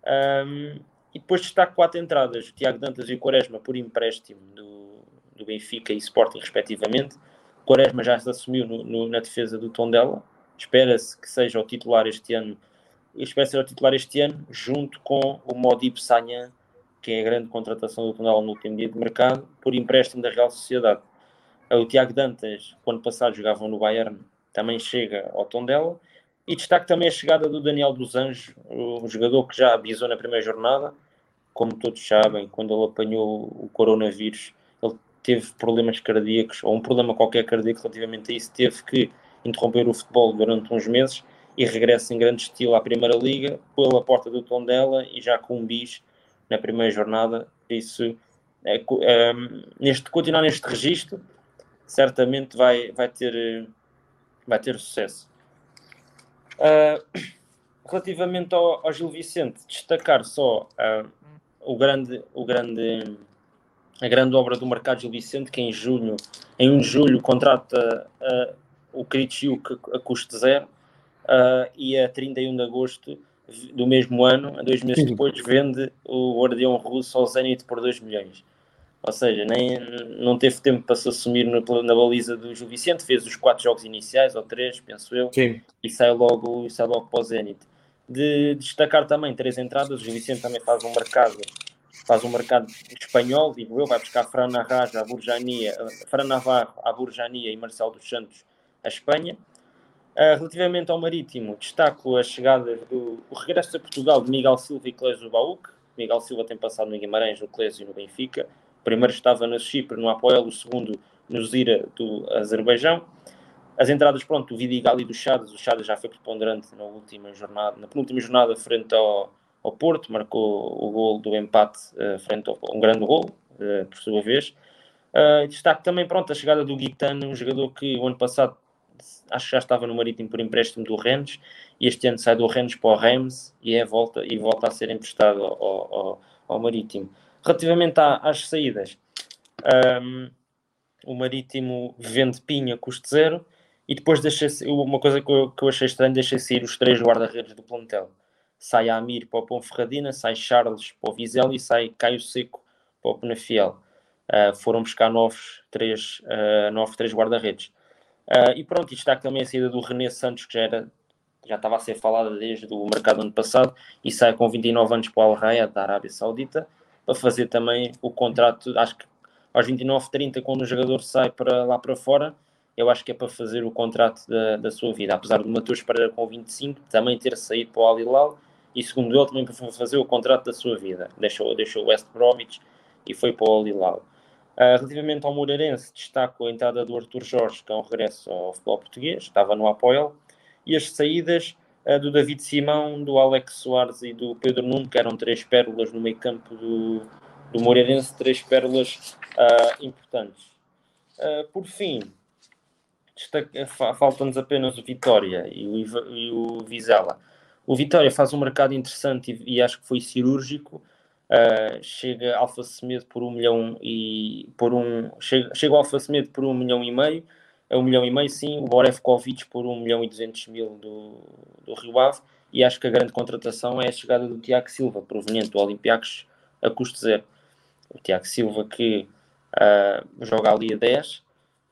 Um, e depois destaco quatro entradas, Tiago Dantas e o Quaresma por empréstimo do, do Benfica e Sporting, respectivamente. O Quaresma já se assumiu no, no, na defesa do Tondela. Espera-se que seja o titular este ano. Espera ser o titular este ano, junto com o Modip Sanha, que é a grande contratação do Tondela no último dia de mercado, por empréstimo da Real Sociedade. O Tiago Dantas, quando passado jogava no Bayern, também chega ao Tondela. E destaque também a chegada do Daniel dos Anjos, o jogador que já avisou na primeira jornada. Como todos sabem, quando ele apanhou o coronavírus, ele teve problemas cardíacos, ou um problema qualquer cardíaco relativamente a isso, teve que interromper o futebol durante uns meses e regressa em grande estilo à Primeira Liga, pela porta do Tondela e já com um bis na primeira jornada. Isso, é, é, neste, continuar neste registro, certamente vai, vai, ter, vai ter sucesso. Uh, relativamente ao, ao, Gil Vicente, destacar só uh, o grande, o grande, a grande obra do mercado Gil Vicente, que em junho, em 1 de julho, contrata uh, o Kritiuk a custo zero e a 31 de agosto do mesmo ano, dois meses depois, vende o Guardião Russo ao Zenit por 2 milhões. Ou seja, nem, não teve tempo para se assumir na, na baliza do Gil Vicente, fez os quatro jogos iniciais, ou três, penso eu, Sim. e sai logo, e sai logo para o Zenit. De, destacar também três entradas, o Gil Vicente também faz um mercado, faz um mercado espanhol, digo eu, vai buscar Fran Narraja, a Burjania, Fran Navarro, a Burjania e Marcelo dos Santos a Espanha. Uh, relativamente ao Marítimo, destaco as chegadas do o regresso a Portugal de Miguel Silva e Clésio Baúque. Miguel Silva tem passado no Guimarães, no Clésio e no Benfica primeiro estava na Chipre, no Apoel, o segundo no Zira do Azerbaijão. As entradas, pronto, o Vidigal e do Chadas, o Chadas já foi preponderante na última jornada, na penúltima jornada frente ao, ao Porto, marcou o gol do empate uh, frente ao um grande gol, uh, por sua vez. Uh, destaque também, pronto, a chegada do Guitano, um jogador que o ano passado acho que já estava no Marítimo por empréstimo do Rennes e este ano sai do Rennes para o Reims e, é volta, e volta a ser emprestado ao, ao, ao Marítimo. Relativamente à, às saídas, um, o Marítimo vende Pinha custo zero e depois deixei uma coisa que eu, que eu achei estranho, deixei sair os três guarda-redes do plantel. Sai Amir para o Ponferradina, sai Charles para o Vizela e sai Caio Seco para o Penafiel. Uh, foram buscar novos três, uh, novos três guarda-redes. Uh, e pronto, está também a saída do René Santos, que já, era, já estava a ser falada desde o mercado ano passado, e sai com 29 anos para o Al Rayed da Arábia Saudita, para fazer também o contrato, acho que aos 29, 30, quando o jogador sai para lá para fora, eu acho que é para fazer o contrato da, da sua vida. Apesar do Matheus Pereira com 25 também ter saído para o Al Hilal, e segundo ele também para fazer o contrato da sua vida. Deixou, deixou o West Bromwich e foi para o Al Hilal. Uh, relativamente ao Moreirense, destaco a entrada do Arthur Jorge, que é um regresso ao futebol português, estava no Apoel, e as saídas do David Simão, do Alex Soares e do Pedro Nuno, que eram três pérolas no meio campo do, do Moreirense, três pérolas uh, importantes. por fim, falta-nos apenas o Vitória e o, e o Vizela. O Vitória faz um mercado interessante e, e acho que foi cirúrgico, Uh, chega Alfa Semedo por um milhão e por um chega, chega Alfa Semedo por um milhão e meio é um milhão e meio sim, o Borevkovic por um milhão e duzentos mil do, do Rio Ave. E acho que a grande contratação é a chegada do Tiago Silva, proveniente do Olympiacos a custo zero. O Tiago Silva que uh, joga ali a 10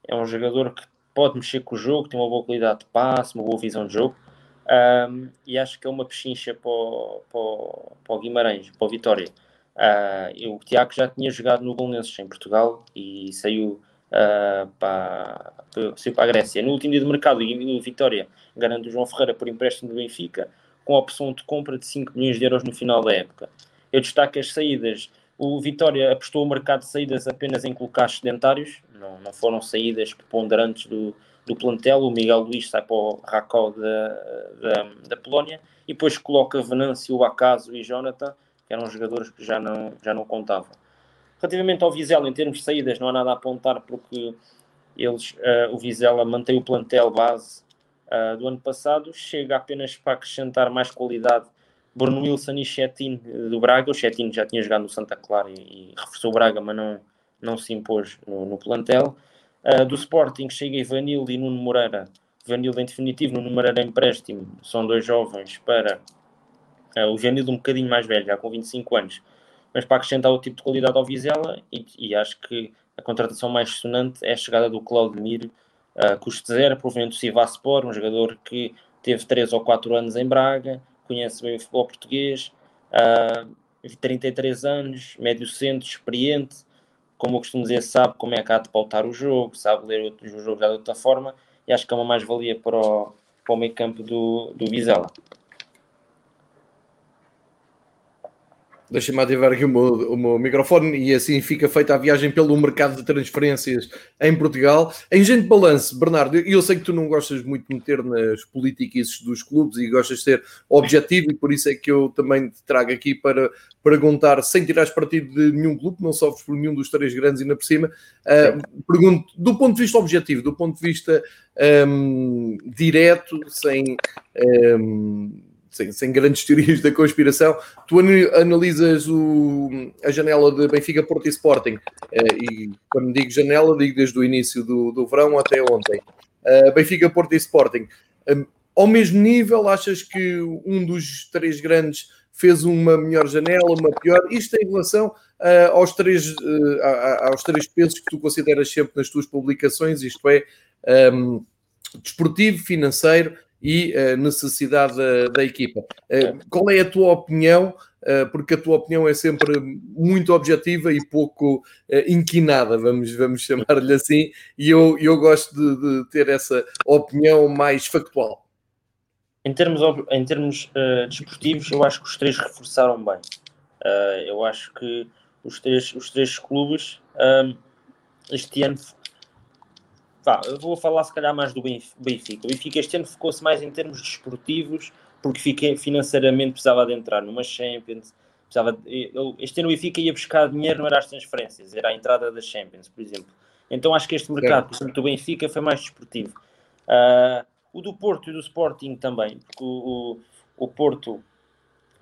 é um jogador que pode mexer com o jogo, tem uma boa qualidade de passe, uma boa visão de jogo. Um, e acho que é uma pechincha para o, para, o, para o Guimarães, para o Vitória. Uh, o Tiago já tinha jogado no Bolonenses em Portugal e saiu, uh, para, para a Grécia. No último dia do mercado, o Vitória garante o João Ferreira por empréstimo do Benfica, com a opção de compra de 5 milhões de euros no final da época. Eu destaco as saídas. O Vitória apostou o mercado de saídas apenas em colocar sedentários, não, não foram saídas preponderantes do, do plantel. O Miguel Luís sai para o Rakow da, da, da Polónia e depois coloca Venâncio, Acaso e Jonathan que eram jogadores que já não, já não contavam. Relativamente ao Vizela, em termos de saídas, não há nada a apontar porque eles, uh, o Vizela mantém o plantel base uh, do ano passado, chega apenas para acrescentar mais qualidade Bruno Wilson e Chetin eh, do Braga. O Chetin já tinha jogado no Santa Clara e, e reforçou o Braga, mas não, não se impôs no, no plantel. Uh, do Sporting chega Ivanildo e Nuno Moreira. Ivanildo em definitivo, Nuno Moreira em empréstimo. São dois jovens para Uh, o Janildo um bocadinho mais velho, já com 25 anos, mas para acrescentar o tipo de qualidade ao Vizela, e, e acho que a contratação mais sonante é a chegada do Claudemir, uh, custo zero, proveniente do Sivaspor, um jogador que teve 3 ou 4 anos em Braga, conhece bem o futebol português, uh, 33 anos, médio centro, experiente, como eu costumo dizer, sabe como é que há de pautar o jogo, sabe ler o jogo de outra forma, e acho que é uma mais-valia para o, para o meio campo do, do Vizela. Deixa-me ativar aqui o meu, o meu, microfone e assim fica feita a viagem pelo mercado de transferências em Portugal. Em gente balance, Bernardo, eu sei que tu não gostas muito de meter nas políticas dos clubes e gostas de ser objetivo e por isso é que eu também te trago aqui para perguntar, sem tirar partido de nenhum clube, não sofres por nenhum dos três grandes ainda por cima, uh, pergunto, do ponto de vista objetivo, do ponto de vista um, direto, sem... Um, sem, sem, grandes teorias da conspiração, tu analisas o, a janela de Benfica, Porto e Sporting, uh, e quando digo janela, digo desde o início do, do verão até ontem. Uh, Benfica, Porto e Sporting. Ao mesmo nível, achas que um dos três grandes fez uma melhor janela, uma pior? Isto em relação uh, aos, três, uh, aos três pesos que tu consideras sempre nas tuas publicações, isto é, um, desportivo, financeiro e uh, necessidade da, da equipa. Uh, qual é a tua opinião? Uh, porque a tua opinião é sempre muito objetiva e pouco inquinada, vamos, vamos chamar-lhe assim, e eu, eu gosto de, de, ter essa opinião mais factual. Em termos, em termos desportivos, eu acho que os três reforçaram bem. eu acho que os três, os três clubes este ano pá, eu vou falar se calhar mais do Benfica. O Benfica este ano focou-se mais em termos desportivos, porque fiquei, financeiramente precisava de entrar numa Champions. Precisava de, este ano o Benfica ia buscar dinheiro, não era as transferências, era a entrada da Champions, por exemplo. Então acho que este mercado, por exemplo, do Benfica foi mais desportivo. Uh, o do Porto e do Sporting também, porque o, o, o Porto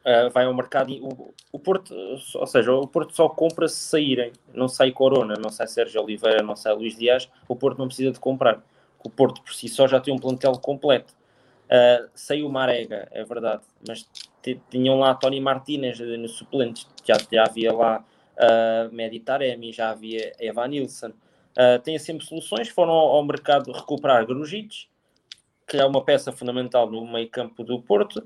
uh, vai ao mercado e o, o, Porto, ou seja, o Porto só compra se saírem, não sai Corona, não sai Sérgio Oliveira, não sai Luís Dias, o Porto não precisa de comprar. O Porto por si só já tem um plantel completo. Uh, saiu Marega, é verdade, mas tinham lá Tony Martínez no suplentes, já, já havia lá uh, Medi Taremi, já havia Evan Nilsson. Uh, tem sempre soluções, foram ao, ao mercado recuperar Grujic, que é uma peça fundamental no meio campo do Porto,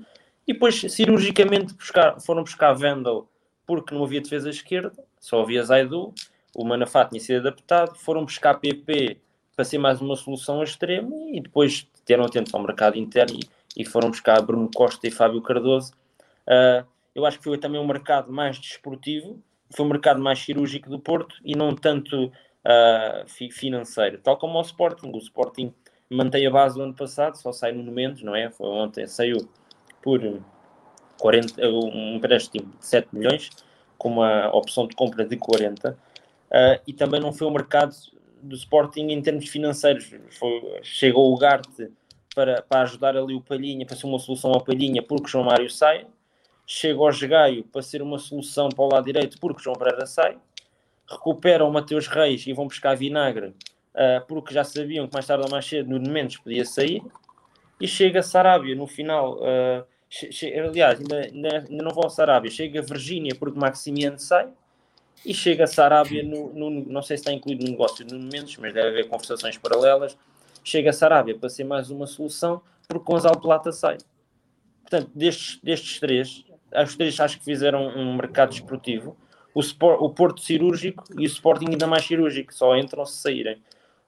e depois, cirurgicamente, buscar, foram buscar Vendel porque não havia defesa esquerda, só havia Zaidu, o Manafá tinha sido adaptado, foram buscar PP para ser mais uma solução extrema e depois teram atentos ao mercado interno e, e, foram buscar Bruno Costa e Fábio Cardoso. Uh, eu acho que foi também um mercado mais desportivo, foi um mercado mais cirúrgico do Porto e não tanto uh, financeiro, tal como o Sporting. O Sporting mantém a base do ano passado, só sai no momento, não é? Foi ontem, saiu por 40, um empréstimo de 7 milhões, com uma opção de compra de 40, uh, ah, e também não foi o mercado do Sporting em termos financeiros. Foi, chegou o Garte para, para ajudar ali o Palhinha, para ser uma solução ao Palhinha, porque João Mário sai. Chega ao Gaio para ser uma solução para o lado direito, porque João Pereira sai. Recuperam o Mateus Reis e vão buscar Vinagre, uh, porque já sabiam que mais tarde ou mais cedo Nuno Mendes podia sair e chega Sarabia no final. Uh, aliás, ainda, ainda, não vou Sarabia, chega Virgínia porque Maximiano sai e chega Sarabia no, no, não sei se está incluído no negócio no Mendes, mas deve haver conversações paralelas. Chega Sarabia para ser mais uma solução porque Gonzalo Plata sai. Portanto, destes, destes três, os três acho que fizeram um mercado esportivo. O, Sport, o Porto cirúrgico e o Sporting ainda mais cirúrgico, só entram se saírem.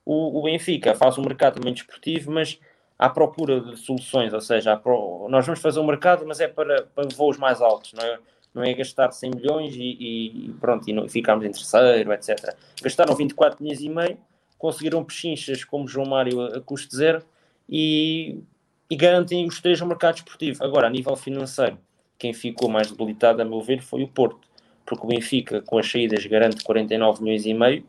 O, o Benfica faz um mercado também desportivo, mas à procura de soluções, ou seja, pro... nós vamos fazer um mercado, mas é para, para voos mais altos, não é, não é gastar 100 milhões e, e pronto, e, não, e ficarmos em terceiro, etc. Gastaram 24 milhões e meio, conseguiram pechinchas como João Mário a custo zero e, e garantem os três no mercado esportivo. Agora, a nível financeiro, quem ficou mais debilitado, a meu ver, foi o Porto, porque o Benfica, com as saídas, garante 49 milhões e meio,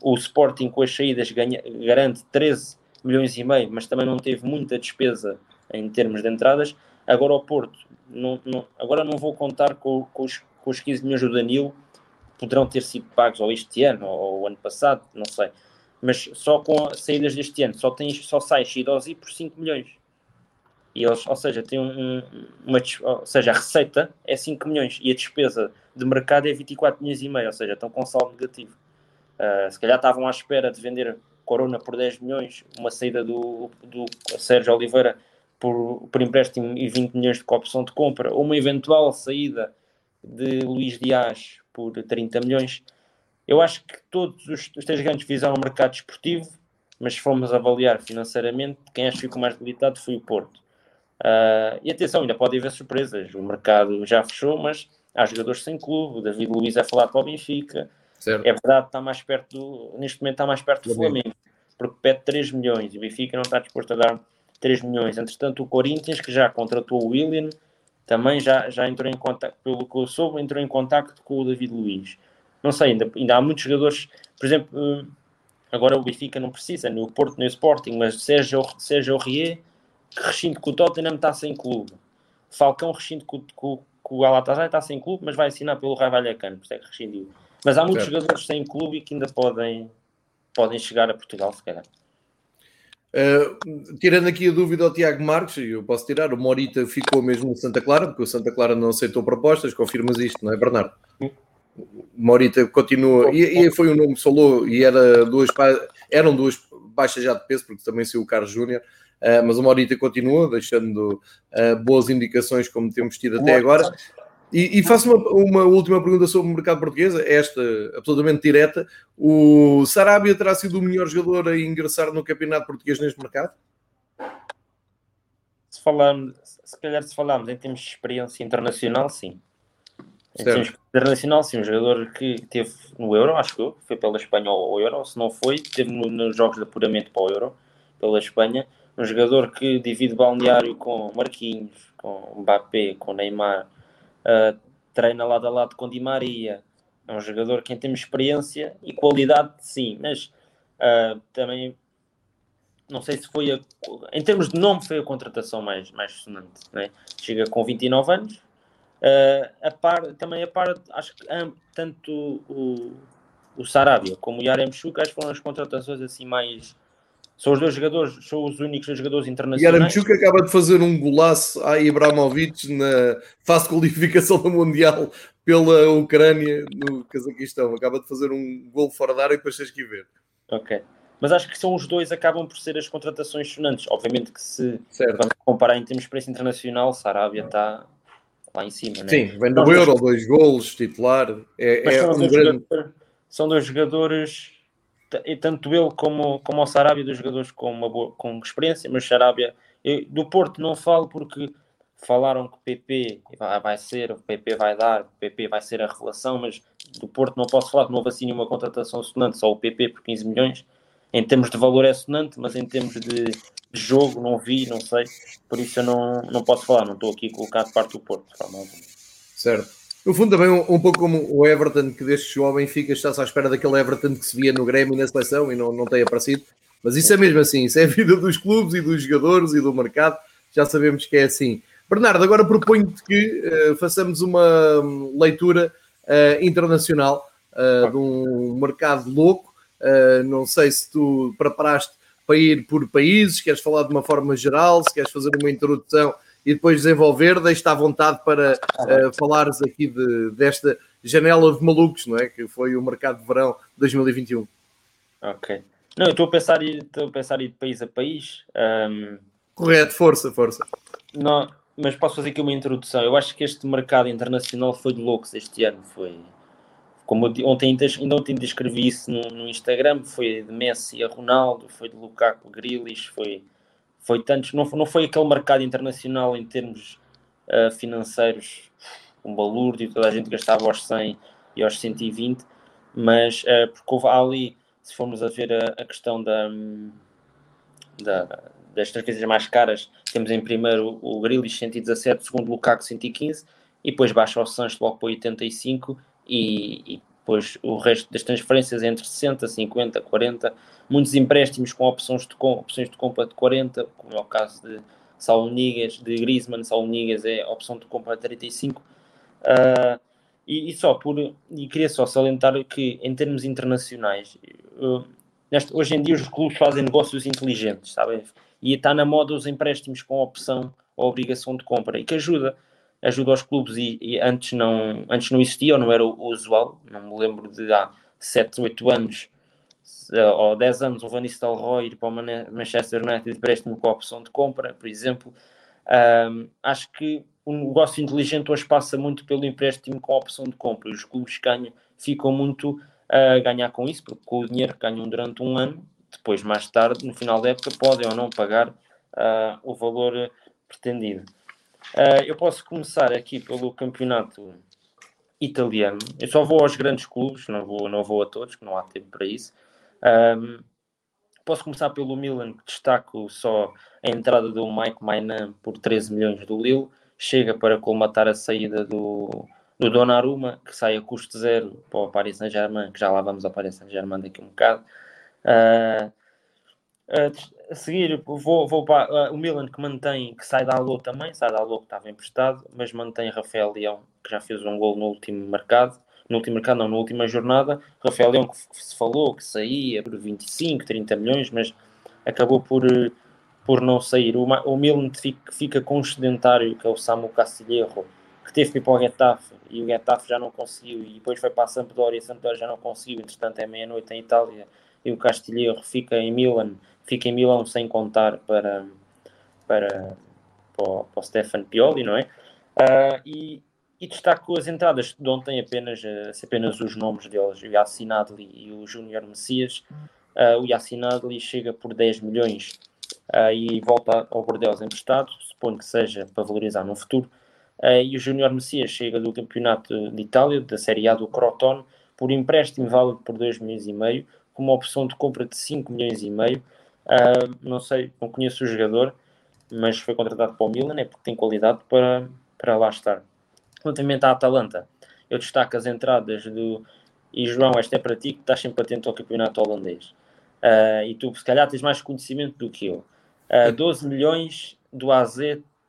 o Sporting, com as saídas, ganha, garante 13 milhões e meio, mas também não teve muita despesa em termos de entradas. Agora o Porto, não, não, agora não vou contar com, com, os, com os 15 milhões do Danilo, poderão ter sido pagos ou este ano ou, ou ano passado, não sei. Mas só com as saídas deste ano, só, tens, só sai Shidozi por 5 milhões. E eles, ou seja, tem um, uma, ou seja, a receita é 5 milhões e a despesa de mercado é 24 milhões e meio, ou seja, estão com saldo negativo. Uh, se calhar estavam à espera de vender Corona por 10 milhões, uma saída do, do Sérgio Oliveira por, por empréstimo e 20 milhões de opção de compra, ou uma eventual saída de Luís Dias por 30 milhões. Eu acho que todos os, os três grandes fizeram o mercado esportivo, mas se formos avaliar financeiramente, quem acho que ficou mais debilitado foi o Porto. Uh, e atenção, ainda pode haver surpresas. O mercado já fechou, mas há jogadores sem clube. O David Luiz é falado para o Benfica. Certo. É verdade, está mais perto do, neste momento está mais perto do Flamengo, porque pede 3 milhões e o Benfica não está disposto a dar 3 milhões. Entretanto, o Corinthians, que já contratou o William, também já, já entrou em contato, pelo que eu soube, entrou em contato com o David Luiz. Não sei, ainda, ainda há muitos jogadores, por exemplo, hum, agora o Benfica não precisa, nem o Porto nem o Sporting, mas Sérgio, Sérgio Aurier, que rescinde com o Tottenham, está sem clube. Falcão rescinde com, com, com o Galatasaray, está sem clube, mas vai assinar pelo Raio Vallecano, por isso é que rescindiu. Mas há muitos certo. jogadores sem clube e que ainda podem, podem chegar a Portugal, se calhar. Uh, tirando aqui a dúvida ao Tiago Marques, eu posso tirar, o Morita ficou mesmo no Santa Clara, porque o Santa Clara não aceitou propostas, confirmas isto, não é, Bernardo? Sim. Morita continua, e, e, foi um nome que falou, e era duas, eram duas baixas já de peso, porque também saiu o Carlos Júnior, uh, mas o Morita continua, deixando uh, boas indicações como temos tido até agora. E, e faço uma, uma, última pergunta sobre o mercado português, esta absolutamente direta. O Sarabia terá sido o melhor jogador a ingressar no campeonato português neste mercado? Se, falamos, se calhar se falarmos em termos de experiência internacional, sim. Em termos internacional, sim, um jogador que teve no Euro, acho que foi pela Espanha ao Euro, se não foi, teve no, nos jogos de apuramento para o Euro, pela Espanha, um jogador que divide balneário com Marquinhos, com Mbappé, com Neymar, uh, treina lado a lado com Di Maria, é um jogador que tem experiência e qualidade, sim, mas uh, também não sei se foi a, em termos de nome foi a contratação mais, mais sonante, né? chega com 29 anos, uh, a par, também a par, acho que um, tanto o, o Sarabia como o Yaremchuk acho que foram as contratações assim mais são os dois jogadores, são os únicos jogadores internacionais. Yaramchuk acaba de fazer um golaço a Ibrahimovic na fase de qualificação do Mundial pela Ucrânia no Cazaquistão. Acaba de fazer um gol fora da área e depois tens que ver. Ok. Mas acho que são os dois acabam por ser as contratações sonantes. Obviamente que se certo. vamos comparar em termos de preço internacional, Sarabia está lá em cima. Né? Sim, vem do Euro, dois golos, titular. É, é um grande... dois são dois jogadores e tanto ele como, como o Sarabia, dos jogadores com, uma boa, com experiência, mas Sarabia, eu, do Porto não falo porque falaram que o PP vai, vai ser, o PP vai dar, o PP vai ser a revelação, mas do Porto não posso falar que não houve assim nenhuma contratação sonante, só o PP por 15 milhões. Em termos de valor é sonante, mas em termos de, jogo não vi, não sei, por isso eu não, não posso falar, não estou aqui a colocar de parte do Porto. Certo. No fundo, também um, um, pouco como o Everton, que desde que ao Benfica está-se à espera daquele Everton que se via no Grêmio e na seleção e não, não tem aparecido. Mas isso é mesmo assim, isso é a vida dos clubes e dos jogadores e do mercado, já sabemos que é assim. Bernardo, agora proponho-te que uh, façamos uma hum, leitura uh, internacional uh, de um mercado louco. não sei se tu preparaste para ir por países, queres falar de uma forma geral, se queres fazer uma introdução e depois desenvolver, deixo-te à vontade para uh, falares aqui de, desta janela de malucos, não é? Que foi o mercado de verão 2021. Ok. Não, eu estou a pensar ir, estou a pensar ir de país a país. Um... Correto, força, força. Não, mas posso fazer aqui uma introdução. Eu acho que este mercado internacional foi de loucos este ano. Foi, como eu, ontem, ainda ontem descrevi isso no, no, Instagram, foi de Messi a Ronaldo, foi de Lukaku, Grealish, foi foi tantos, não, não foi aquele mercado internacional em termos uh, financeiros, um balúrdio, toda a gente gastava aos 100 e aos 120, mas uh, porque houve ali, se formos a ver a, a questão da, da, das transferências mais caras, temos em primeiro o Grilis 117, segundo o Lukaku 115, e depois baixa o Sancho logo para 85, e, e depois o resto das transferências é entre 60, 50, 40, muitos empréstimos com opções de, opções de compra de 40, como é o caso de Salonigas, de Griezmann, Salonigas é opção de compra de 35. Uh, e, e, só por e queria só salientar que em termos internacionais uh, neste, hoje em dia os clubes fazem negócios inteligentes, sabem? E está na moda os empréstimos com opção ou obrigação de compra e que ajuda ajuda aos clubes e, e, antes não antes não existia ou não era o usual não me lembro de há 7, 8 anos ou 10 anos o Van Nistelrooy ir para o Manchester United empréstimo com a opção de compra, por exemplo. Um, acho que o negócio inteligente hoje passa muito pelo empréstimo com a opção de compra. Os clubes ganham, ficam muito a ganhar com isso, porque com o dinheiro que ganham durante um ano, depois, mais tarde, no final da época, podem ou não pagar uh, o valor pretendido. Uh, eu posso começar aqui pelo campeonato italiano. Eu só vou aos grandes clubes, não vou, não vou a todos, que não há tempo para isso. Um, posso começar pelo Milan, que destaco só a entrada do Mike Mainan por 13 milhões do Lille. Chega para colmatar a saída do, do Donnarumma, que sai a custo zero para o Paris Saint-Germain, que já lá vamos ao Paris Saint-Germain daqui um bocado. Uh, a seguir, vou, vou para uh, o Milan que mantém, que sai da Alô também, sai da Alô que estava emprestado, mas mantém Rafael Leão, que já fez um gol no último mercado no último mercado, não, na última jornada, Rafael Leão que, se falou que saía por 25, 30 milhões, mas acabou por, por não sair. O, o Milan fica, fica com um sedentário, que é o Samu Castilheiro, que teve que ir para o Getafe, e o Getafe já não conseguiu, e depois foi para a Sampdoria, e a Sampdoria já não conseguiu, entretanto é meia-noite em Itália, e o Castilheiro fica em Milan, fica em Milão sem contar para, para, para, o, para o Stefan Pioli, não é? Uh, e, e destaco as entradas de ontem apenas, uh, apenas os nomes deles, o Yassin Adli e o Júnior Messias. Uh, o Yassin Adli chega por 10 milhões uh, e volta ao Bordeaux emprestado, suponho que seja para valorizar no futuro. Uh, e o Júnior Messias chega do Campeonato de Itália, da Série A do Crotone, por empréstimo válido por 2 milhões e meio, com uma opção de compra de 5 milhões e meio. Uh, não sei, não conheço o jogador, mas foi contratado para o Milan, é porque tem qualidade para, para lá estar. Relativamente à Atalanta, eu destaco as entradas do. E João, esta é para ti, que estás sempre atento ao campeonato holandês. Uh, e tu, se calhar, tens mais conhecimento do que eu. Uh, 12 milhões do AZ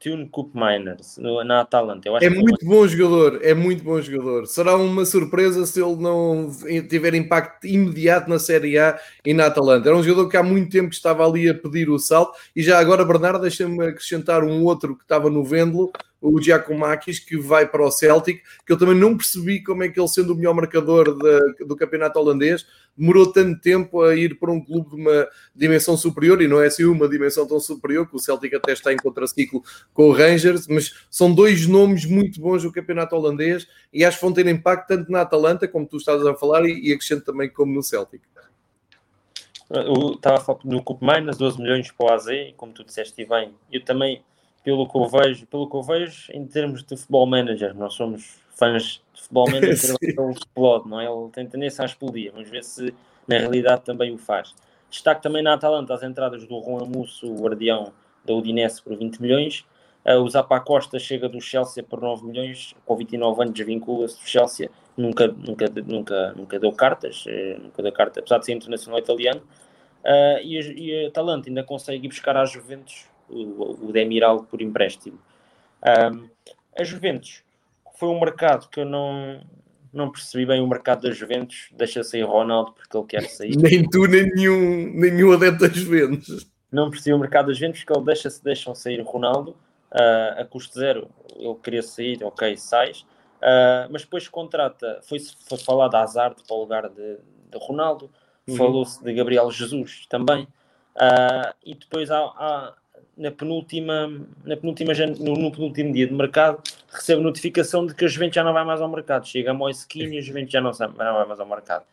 Tune Cup Miners no, na Atalanta. é muito é bom jogador, é muito bom jogador. Será uma surpresa se ele não tiver impacto imediato na Série A e na Atalanta. Era um jogador que há muito tempo estava ali a pedir o salto. E já agora, Bernardo, deixa-me acrescentar um outro que estava no Vendlo, o Giacomakis, que vai para o Celtic, que eu também não percebi como é que ele, sendo o melhor marcador de, do campeonato holandês, demorou tanto tempo a ir para um clube de uma dimensão superior, e não é assim uma dimensão tão superior, que o Celtic até está em contraciclo com o Rangers, mas são dois nomes muito bons do campeonato holandês, e acho que vão ter impacto tanto na Atalanta, como tu estás a falar, e, e acrescento também como no Celtic. Eu estava a falar no Cup Minas, 12 milhões para o AZ, como tu disseste bem, eu também pelo que eu vejo, pelo que eu vejo em termos de futebol manager, nós somos fãs de futebol manager, ele explode, não é? Ele tem tendência a explodir, vamos ver se na realidade também o faz. Destaque também na Atalanta as entradas do Juan Musso, o guardião da Udinese, por 20 milhões. Uh, o Zapa Costa chega do Chelsea por 9 milhões, com 29 anos desvincula-se do Chelsea, nunca, nunca, nunca, nunca deu cartas, eh, nunca deu carta, apesar de ser internacional italiano. Uh, e, a, e a Atalanta ainda consegue ir buscar às Juventus o, o Demiral por empréstimo. Um, a Juventus foi um mercado que eu não, não percebi bem o mercado da Juventus. Deixa sair Ronaldo porque ele quer sair. nem tu, nem nenhum, nenhum adepto da Juventus. Não percebi o mercado da Juventus porque ele deixa-se deixam sair Ronaldo uh, a custo zero. Ele queria sair, ok, sais. Uh, mas depois contrata, foi, foi falado de Hazard para o lugar de, de Ronaldo, uhum. falou-se de Gabriel Jesus também. Uh, e depois há, há, na penúltima, na penúltima, no, penúltimo dia de mercado, recebe notificação de que a Juventus já não vai mais ao mercado. Chega a Moiskin e a Juventus já não, não vai mais ao mercado.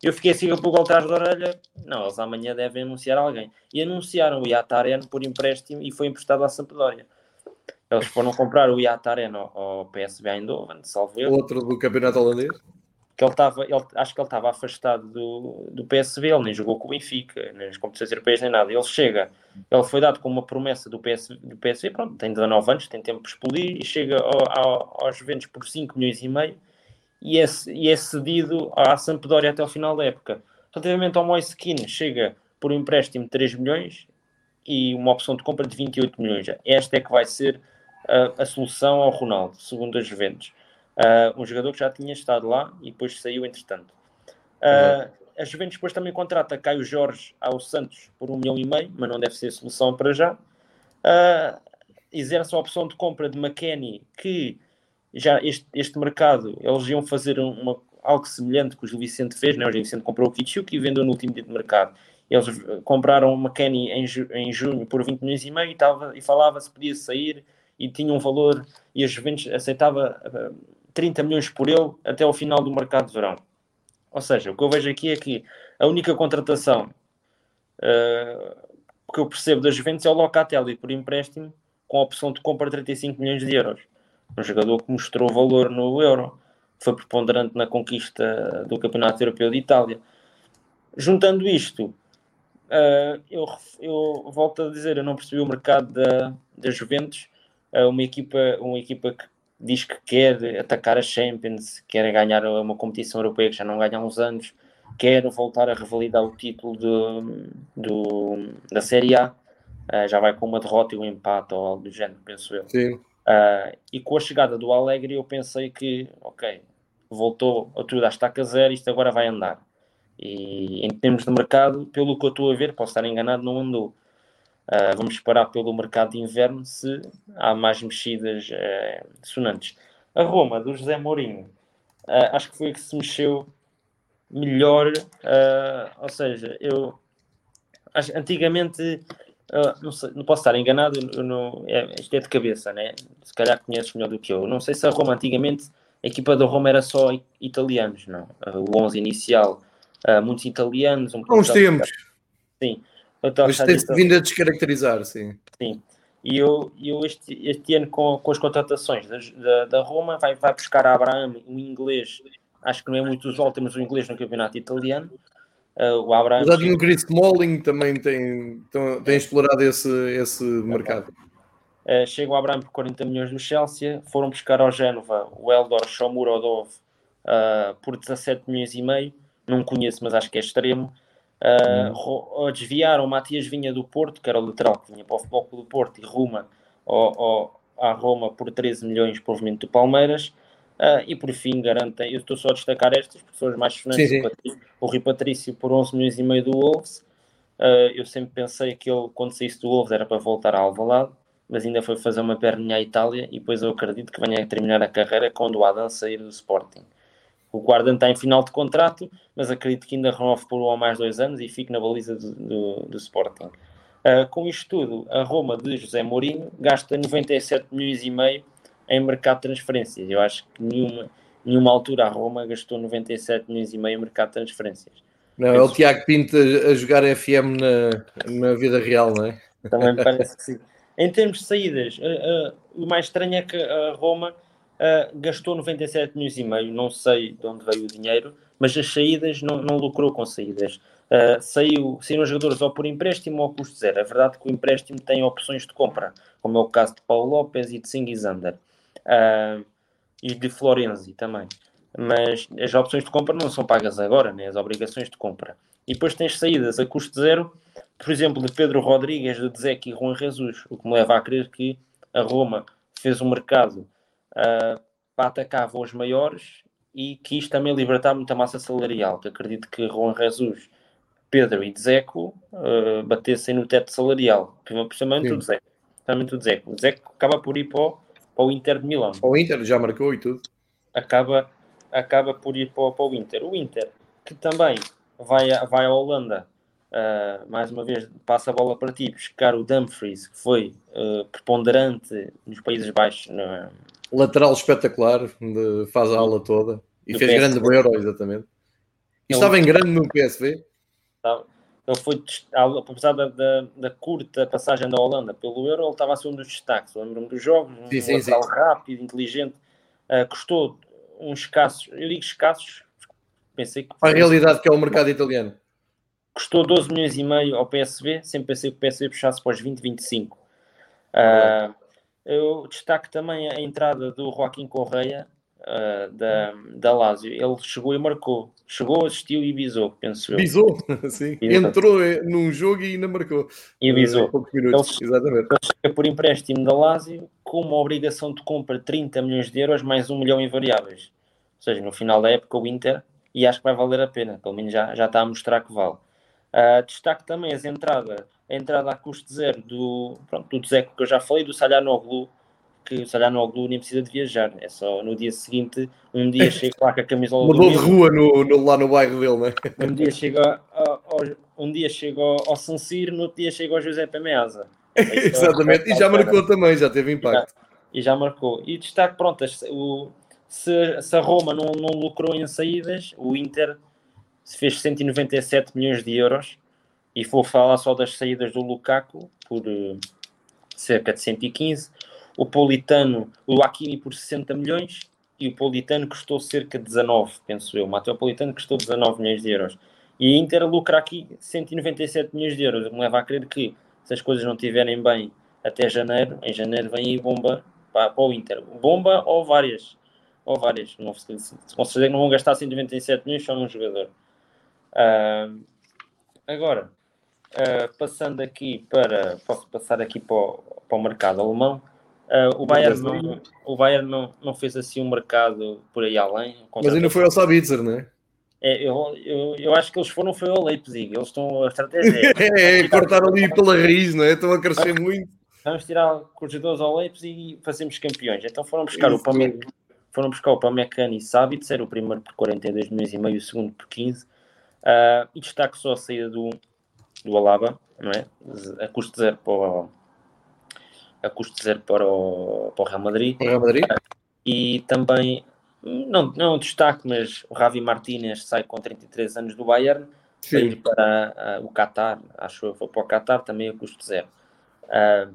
Eu fiquei assim com o gol atrás da orelha. Não, eles amanhã devem anunciar alguém. E anunciaram o Iataren por empréstimo e foi emprestado à Sampdoria. Eles foram comprar o Iataren ao, ao PSV Eindhoven, salve Outro do campeonato holandês? Que ele estava, ele, acho que ele estava afastado do, do PSV, ele nem jogou com o Benfica, nas competições europeias nem nada. Ele chega, ele foi dado com uma promessa do PSV, do PSV pronto, tem 19 anos, tem tempo para explodir e chega ao, ao, aos Juventus por 5 milhões e meio e é, e é cedido à Sampdoria até ao final da época. Relativamente ao Moiskin, chega por um empréstimo de 3 milhões e uma opção de compra de 28 milhões. Esta é que vai ser a, a solução ao Ronaldo, segundo as Juventus. Uh, um jogador que já tinha estado lá e depois saiu entretanto. Uh, uhum. A Juventus depois também contrata Caio Jorge ao Santos por um milhão e meio, mas não deve ser solução para já. Uh, exerce a opção de compra de McKenny, que já este, este mercado eles iam fazer uma, algo semelhante que o Gil Vicente fez, né? o Gil Vicente comprou o Kitschuk e vendeu no último dia de mercado. Eles compraram o McKenny em, ju, em junho por 20 milhões e meio e, tava, e falava se podia sair e tinha um valor e a Juventus aceitava 30 milhões por ele até ao final do mercado de verão. Ou seja, o que eu vejo aqui é que a única contratação uh, que eu percebo da Juventus é o Locatelli por empréstimo com a opção de compra de 35 milhões de euros. Um jogador que mostrou valor no Euro, foi preponderante na conquista do Campeonato Europeu de Itália. Juntando isto, uh, eu, eu volto a dizer, eu não percebi o mercado da, da Juventus, uh, uma, equipa, uma equipa que diz que quer atacar a Champions, quer ganhar uma competição europeia que já não ganha há uns anos, quer voltar a revalidar o título do, do, da Série A, uh, já vai com uma derrota e um empate ou algo do género, penso eu. Sim. Uh, e com a chegada do Alegre eu pensei que, ok, voltou a tudo à estaca zero, isto agora vai andar. E em termos de mercado, pelo que eu estou a ver, posso estar enganado, não andou. Uh, vamos esperar pelo mercado de inverno se há mais mexidas uh, sonantes. A Roma, do José Mourinho, uh, acho que foi a que se mexeu melhor. Ou seja, eu acho, antigamente, não, sei, não, posso estar enganado, eu não, é, isto é de cabeça, né? se calhar conheces melhor do que eu. Não sei se a Roma antigamente, a equipa da Roma era só italianos, não? o 11 inicial, muitos italianos. Um uns tempos. Sim. Mas tem-se vindo a descaracterizar, sim. Sim. E eu, eu este, este ano, com, com as contratações da, da, da Roma, vai, vai buscar a Abraham, um inglês, acho que não é muito usual, temos um inglês no campeonato italiano. Uh, o Abraham. Mas o Chris Smalling também tem, tem, tem explorado esse, esse mercado. Uh, chega o Abraham por 40 milhões do Chelsea, foram buscar ao Génova o Eldor Shomurodov uh, por 17 milhões e meio, não conheço, mas acho que é extremo. Uh, desviaram o Matias Vinha do Porto, que era o lateral que vinha para o Futebol do Porto, e Ruma ao, ao, à Roma por 13 milhões proveniente do Palmeiras. Uh, e por fim, garantem, eu estou só a destacar estas, porque são as mais sonantes. O Rui Patrício por 11 milhões e meio do Wolves. Uh, eu sempre pensei que ele, quando saísse do Wolves, era para voltar a Alvalade, mas ainda foi fazer uma perninha à Itália. E depois eu acredito que venha a terminar a carreira quando o Adam sair do Sporting. O guarda está em final de contrato, mas acredito que ainda renove por mais dois anos e fique na baliza do, do, do Sporting. Uh, com isto tudo, a Roma de José Mourinho gasta 97 milhões e meio em mercado de transferências. Eu acho que nenhuma, nenhuma altura a Roma gastou 97 milhões e meio em mercado de transferências. Não, é o Tiago Pinto a, jogar FM na, na vida real, não é? Também me parece que sim. Em termos de saídas, uh, uh, o mais estranho é que a Roma uh, gastou 97 milhões e meio, não sei de onde veio o dinheiro, mas as saídas não, não lucrou com saídas. Uh, saiu, saíram jogadores ou por empréstimo ou custo zero. É verdade que o empréstimo tem opções de compra, como é o caso de Paulo Lopes e de Singizander. Uh, e de Florenzi também. Mas as opções de compra não são pagas agora, né? as obrigações de compra. E depois tens saídas a custo zero, por exemplo, de Pedro Rodrigues, de Dzek e Juan Jesus, o que me leva a crer que a Roma fez um mercado uh, para atacar voos maiores e quis também libertar muita massa salarial, que acredito que Juan Jesus, Pedro e Dzeko uh, batessem no teto salarial, principalmente o Dzeko. Principalmente o Dzeko. O Dzeko acaba por ir para o, para o Inter de Milão. O Inter já marcou e tudo. Acaba, acaba por ir para, para o Inter. O Inter, que também vai, vai à Holanda, uh, mais uma vez passa a bola para ti, buscar o Dumfries, que foi uh, preponderante nos Países Baixos, lateral espetacular, de, faz a aula toda e fez PSV. grande Euro, exatamente. E estava em grande no PSV. Ele foi, apesar da, da, da, curta passagem da Holanda pelo Euro, ele estava a ser um dos destaques. Lembro-me dos jogos, um sim, lateral sim. rápido, inteligente. Uh, custou uns escassos, eu digo escassos, pensei que. A realidade que é o mercado italiano. Custou 12 milhões e meio ao PSV, sempre pensei que o PSV puxasse para os 20, 25. Uh, eu destaco também a entrada do Joaquim Correia uh, da, da Lazio. Ele chegou e marcou. Chegou, assistiu e bisou, penso eu. Bisou, sim. Entrou eh, num jogo e ainda marcou. E bisou. Poucos minutos, ele, exatamente. Ele chega por empréstimo da Lazio com uma obrigação de compra de 30 milhões de euros mais um milhão em variáveis. Ou seja, no final da época o Inter, e acho que vai valer a pena, pelo menos já, já está a mostrar que vale. Uh, destaque também as entradas a entrada a custo zero do, pronto, do Zeco que eu já falei, do Salhanoglu, que o Salhanoglu nem precisa de viajar, é só no dia seguinte, um dia chega lá com a camisola Mudou de rua no, no, lá no bairro dele, não é? Um dia chega ao, um dia chega ao, ao San Siro, no outro dia chega ao José Meazza. Exatamente, e já marcou também, já teve impacto. E já, e já marcou. E destaque, pronto, o, se, se a Roma não, não lucrou em saídas, o Inter se fez 197 milhões de euros e vou falar só das saídas do Lukaku por uh, cerca de 115, o Politano, o Aquini por 60 milhões e o Politano custou cerca de 19, penso eu. O Mateo Politano custou 19 milhões de euros. E a Inter lucra aqui 197 milhões de euros. Me leva a crer que se as coisas não estiverem bem até janeiro, em janeiro vem aí bomba para, para o Inter. Bomba ou várias. Ou várias. Não, se, se não vão gastar 197 milhões só num jogador. Uh, agora, Uh, passando aqui para. Posso passar aqui para o, para o mercado alemão. Uh, o Bayern, não, o Bayern não, não fez assim um mercado por aí além. Mas ainda foi ao Sabitzer, não é? É, eu, eu, eu acho que eles foram foi ao Leipzig, eles estão a estratégia. é, é cortar ali pela raiz, não é? Estão a crescer vamos, muito. Vamos tirar jogadores ao Leipzig e fazemos campeões. Então foram buscar Isso, o Pamec, foram buscar o Pamecano e Sabitzer, o primeiro por 42 milhões e meio, o segundo por 15. Uh, ah, e destaque só a saída do, do Alaba, não é? A custo zero para o, a custo zero para o, para o Real Madrid. Real Madrid. E também, não, não destaque, mas o Ravi Martínez sai com 33 anos do Bayern para ir para uh, o Qatar, acho que foi para o Qatar também a custo zero. Uh,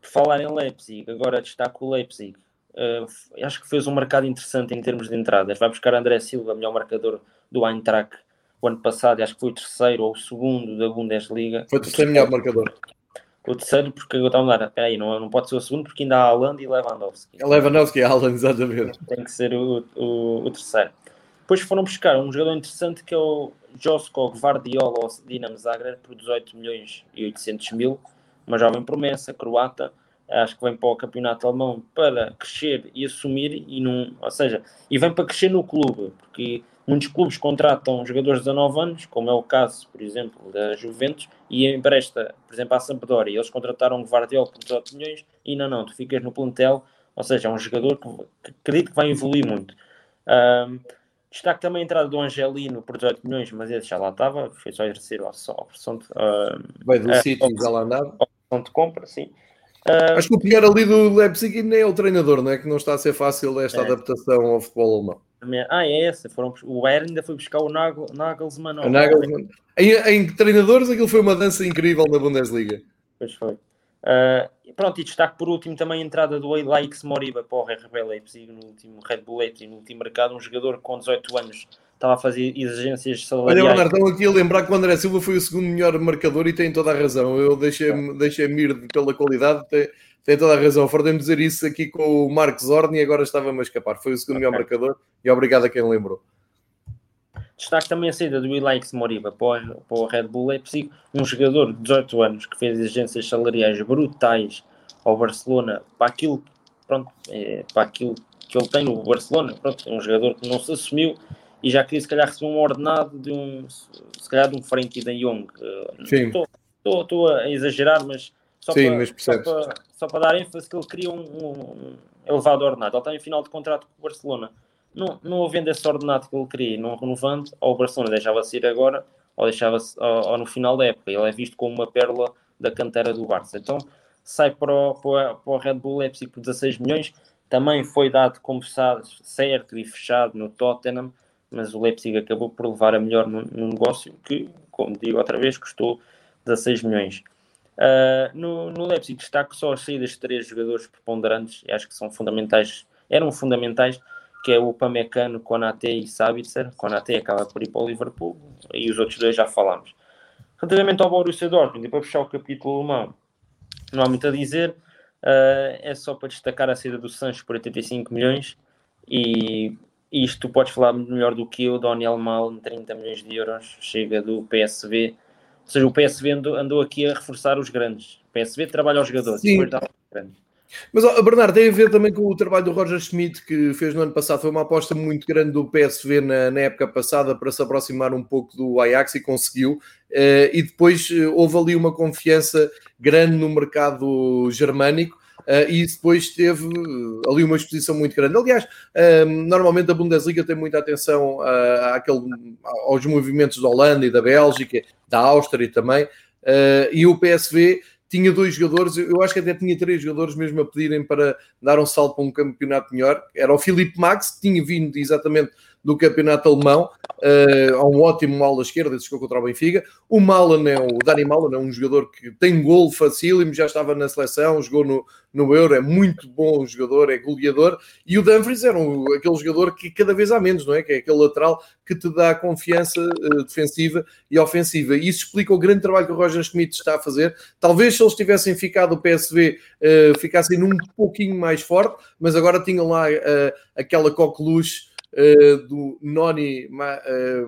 Por falar em Leipzig, agora destaco o Leipzig. Uh, acho que fez um mercado interessante em termos de entradas. Vai buscar André Silva, melhor marcador do Eintracht o ano passado, acho que foi o terceiro ou o segundo da Bundesliga. Foi o terceiro melhor marcador. O terceiro, porque eu estava a dar, peraí, não, não pode ser o segundo, porque ainda há Haaland e Lewandowski. Lewandowski e Haaland, exatamente. Tem que ser o, o, o, terceiro. Depois foram buscar um jogador interessante que é o Josko Gvardiola Dinamo Zagreb por 18 milhões e 800 mil, uma jovem promessa, croata, acho que vem para o campeonato alemão para crescer e assumir, e não, ou seja, e vem para crescer no clube, porque Muitos clubes contratam jogadores de 19 anos, como é o caso, por exemplo, da Juventus, e empresta, por exemplo, à Sampdoria. Eles contrataram o Guardiola por 18 milhões e não, não, tu ficas no plantel, ou seja, é um jogador que, que acredito que vai evoluir muito. Um, destaque também a entrada do Angelino por 18 milhões, mas esse já lá estava, foi só exercer a opção de. Uh, vai do City, já lá andava. Opção de compra, sim. Uh, Acho que o pior ali do Leipzig nem é o treinador, não é? Que não está a ser fácil esta é. adaptação ao futebol alemão. Ah, é essa. Foram, o Bayern ainda foi buscar o Nagel, Nagelsmann. O Nagelsmann. Em, em, treinadores, aquilo foi uma dança incrível na Bundesliga. Pois foi. Uh, pronto, e destaque por último também a entrada do Laix Moriba para o RB Leipzig no último Red Bull Leipzig, no último mercado. Um jogador com 18 anos estava a fazer exigências salariais. Olha, Bernardo, aqui a lembrar que o André Silva foi o segundo melhor marcador e tem toda a razão. Eu deixei-me deixei ir pela qualidade. Tem tem toda a razão. Fordemos dizer isso aqui com o Marcos Zorn e agora estava-me a escapar. Foi o segundo okay. melhor marcador e obrigado a quem lembrou. Destaque também a saída do Ilaix Moriba para o, Red Bull Leipzig, um jogador de 18 anos que fez exigências salariais brutais ao Barcelona para aquilo, pronto, é, para aquilo que ele tem no Barcelona. Pronto, é um jogador que não se assumiu e já queria se calhar receber um ordenado de um, se calhar de um Frankie de Jong. Sim. Estou a exagerar, mas só, Sim, para, mas só, para, só para dar ênfase que ele queria um, um elevado ordenado. Ele está em final de contrato com o Barcelona. Não, não havendo esse ordenado que ele queria, não renovando, ou o Barcelona deixava-se ir agora, ou deixava-se ou, ou, no final da época. Ele é visto como uma pérola da cantera do Barça. Então sai para o, para o Red Bull Leipzig por 16 milhões. Também foi dado conversado certo e fechado no Tottenham, mas o Leipzig acabou por levar a melhor no, no negócio, que, como digo outra vez, custou 16 milhões. Uh, no, no Leipzig destaco só as saídas de três jogadores preponderantes, acho que são fundamentais, eram fundamentais, que é o Pamecano, Konate e Sabitzer. Konate acaba por ir para o Liverpool e os outros dois já falámos. Relativamente ao Borussia Dortmund, e para fechar o capítulo alemão, não há muito a dizer, uh, é só para destacar a saída do Sancho por 85 milhões e isto tu podes falar melhor do que eu, Daniel Mal, 30 milhões de euros, chega do PSV ou seja, o PSV andou, andou aqui a reforçar os grandes. O PSV trabalha aos jogadores, Sim. depois dá grandes. Mas, oh, Bernardo, tem a ver também com o trabalho do Roger Schmidt, que fez no ano passado. Foi uma aposta muito grande do PSV na, na época passada para se aproximar um pouco do Ajax e conseguiu. Uh, e depois uh, houve ali uma confiança grande no mercado germânico. Uh, e depois teve ali uma exposição muito grande. Aliás, uh, normalmente a Bundesliga tem muita atenção uh, àquele, aos movimentos da Holanda e da Bélgica, da Áustria também, e o PSV tinha dois jogadores, eu acho que até tinha três jogadores mesmo a pedirem para dar um salto para um campeonato melhor. Era o Filipe Max, que tinha vindo exatamente do campeonato alemão, uh, há um ótimo ala esquerda, esse contra o Benfica. O Malan é o Dani Malan é um jogador que tem gol facílimo, já estava na seleção, jogou no, no Euro, é muito bom jogador, é goleador. E o Dumfries era um, aquele jogador que cada vez há menos, não é? Que é aquele lateral que te dá confiança uh, defensiva e ofensiva. E isso explica o grande trabalho que o Roger Schmidt está a fazer. Talvez se eles tivessem ficado o PSV, uh, ficassem um pouquinho mais forte, mas agora tinham lá aquela coqueluche do Noni uh,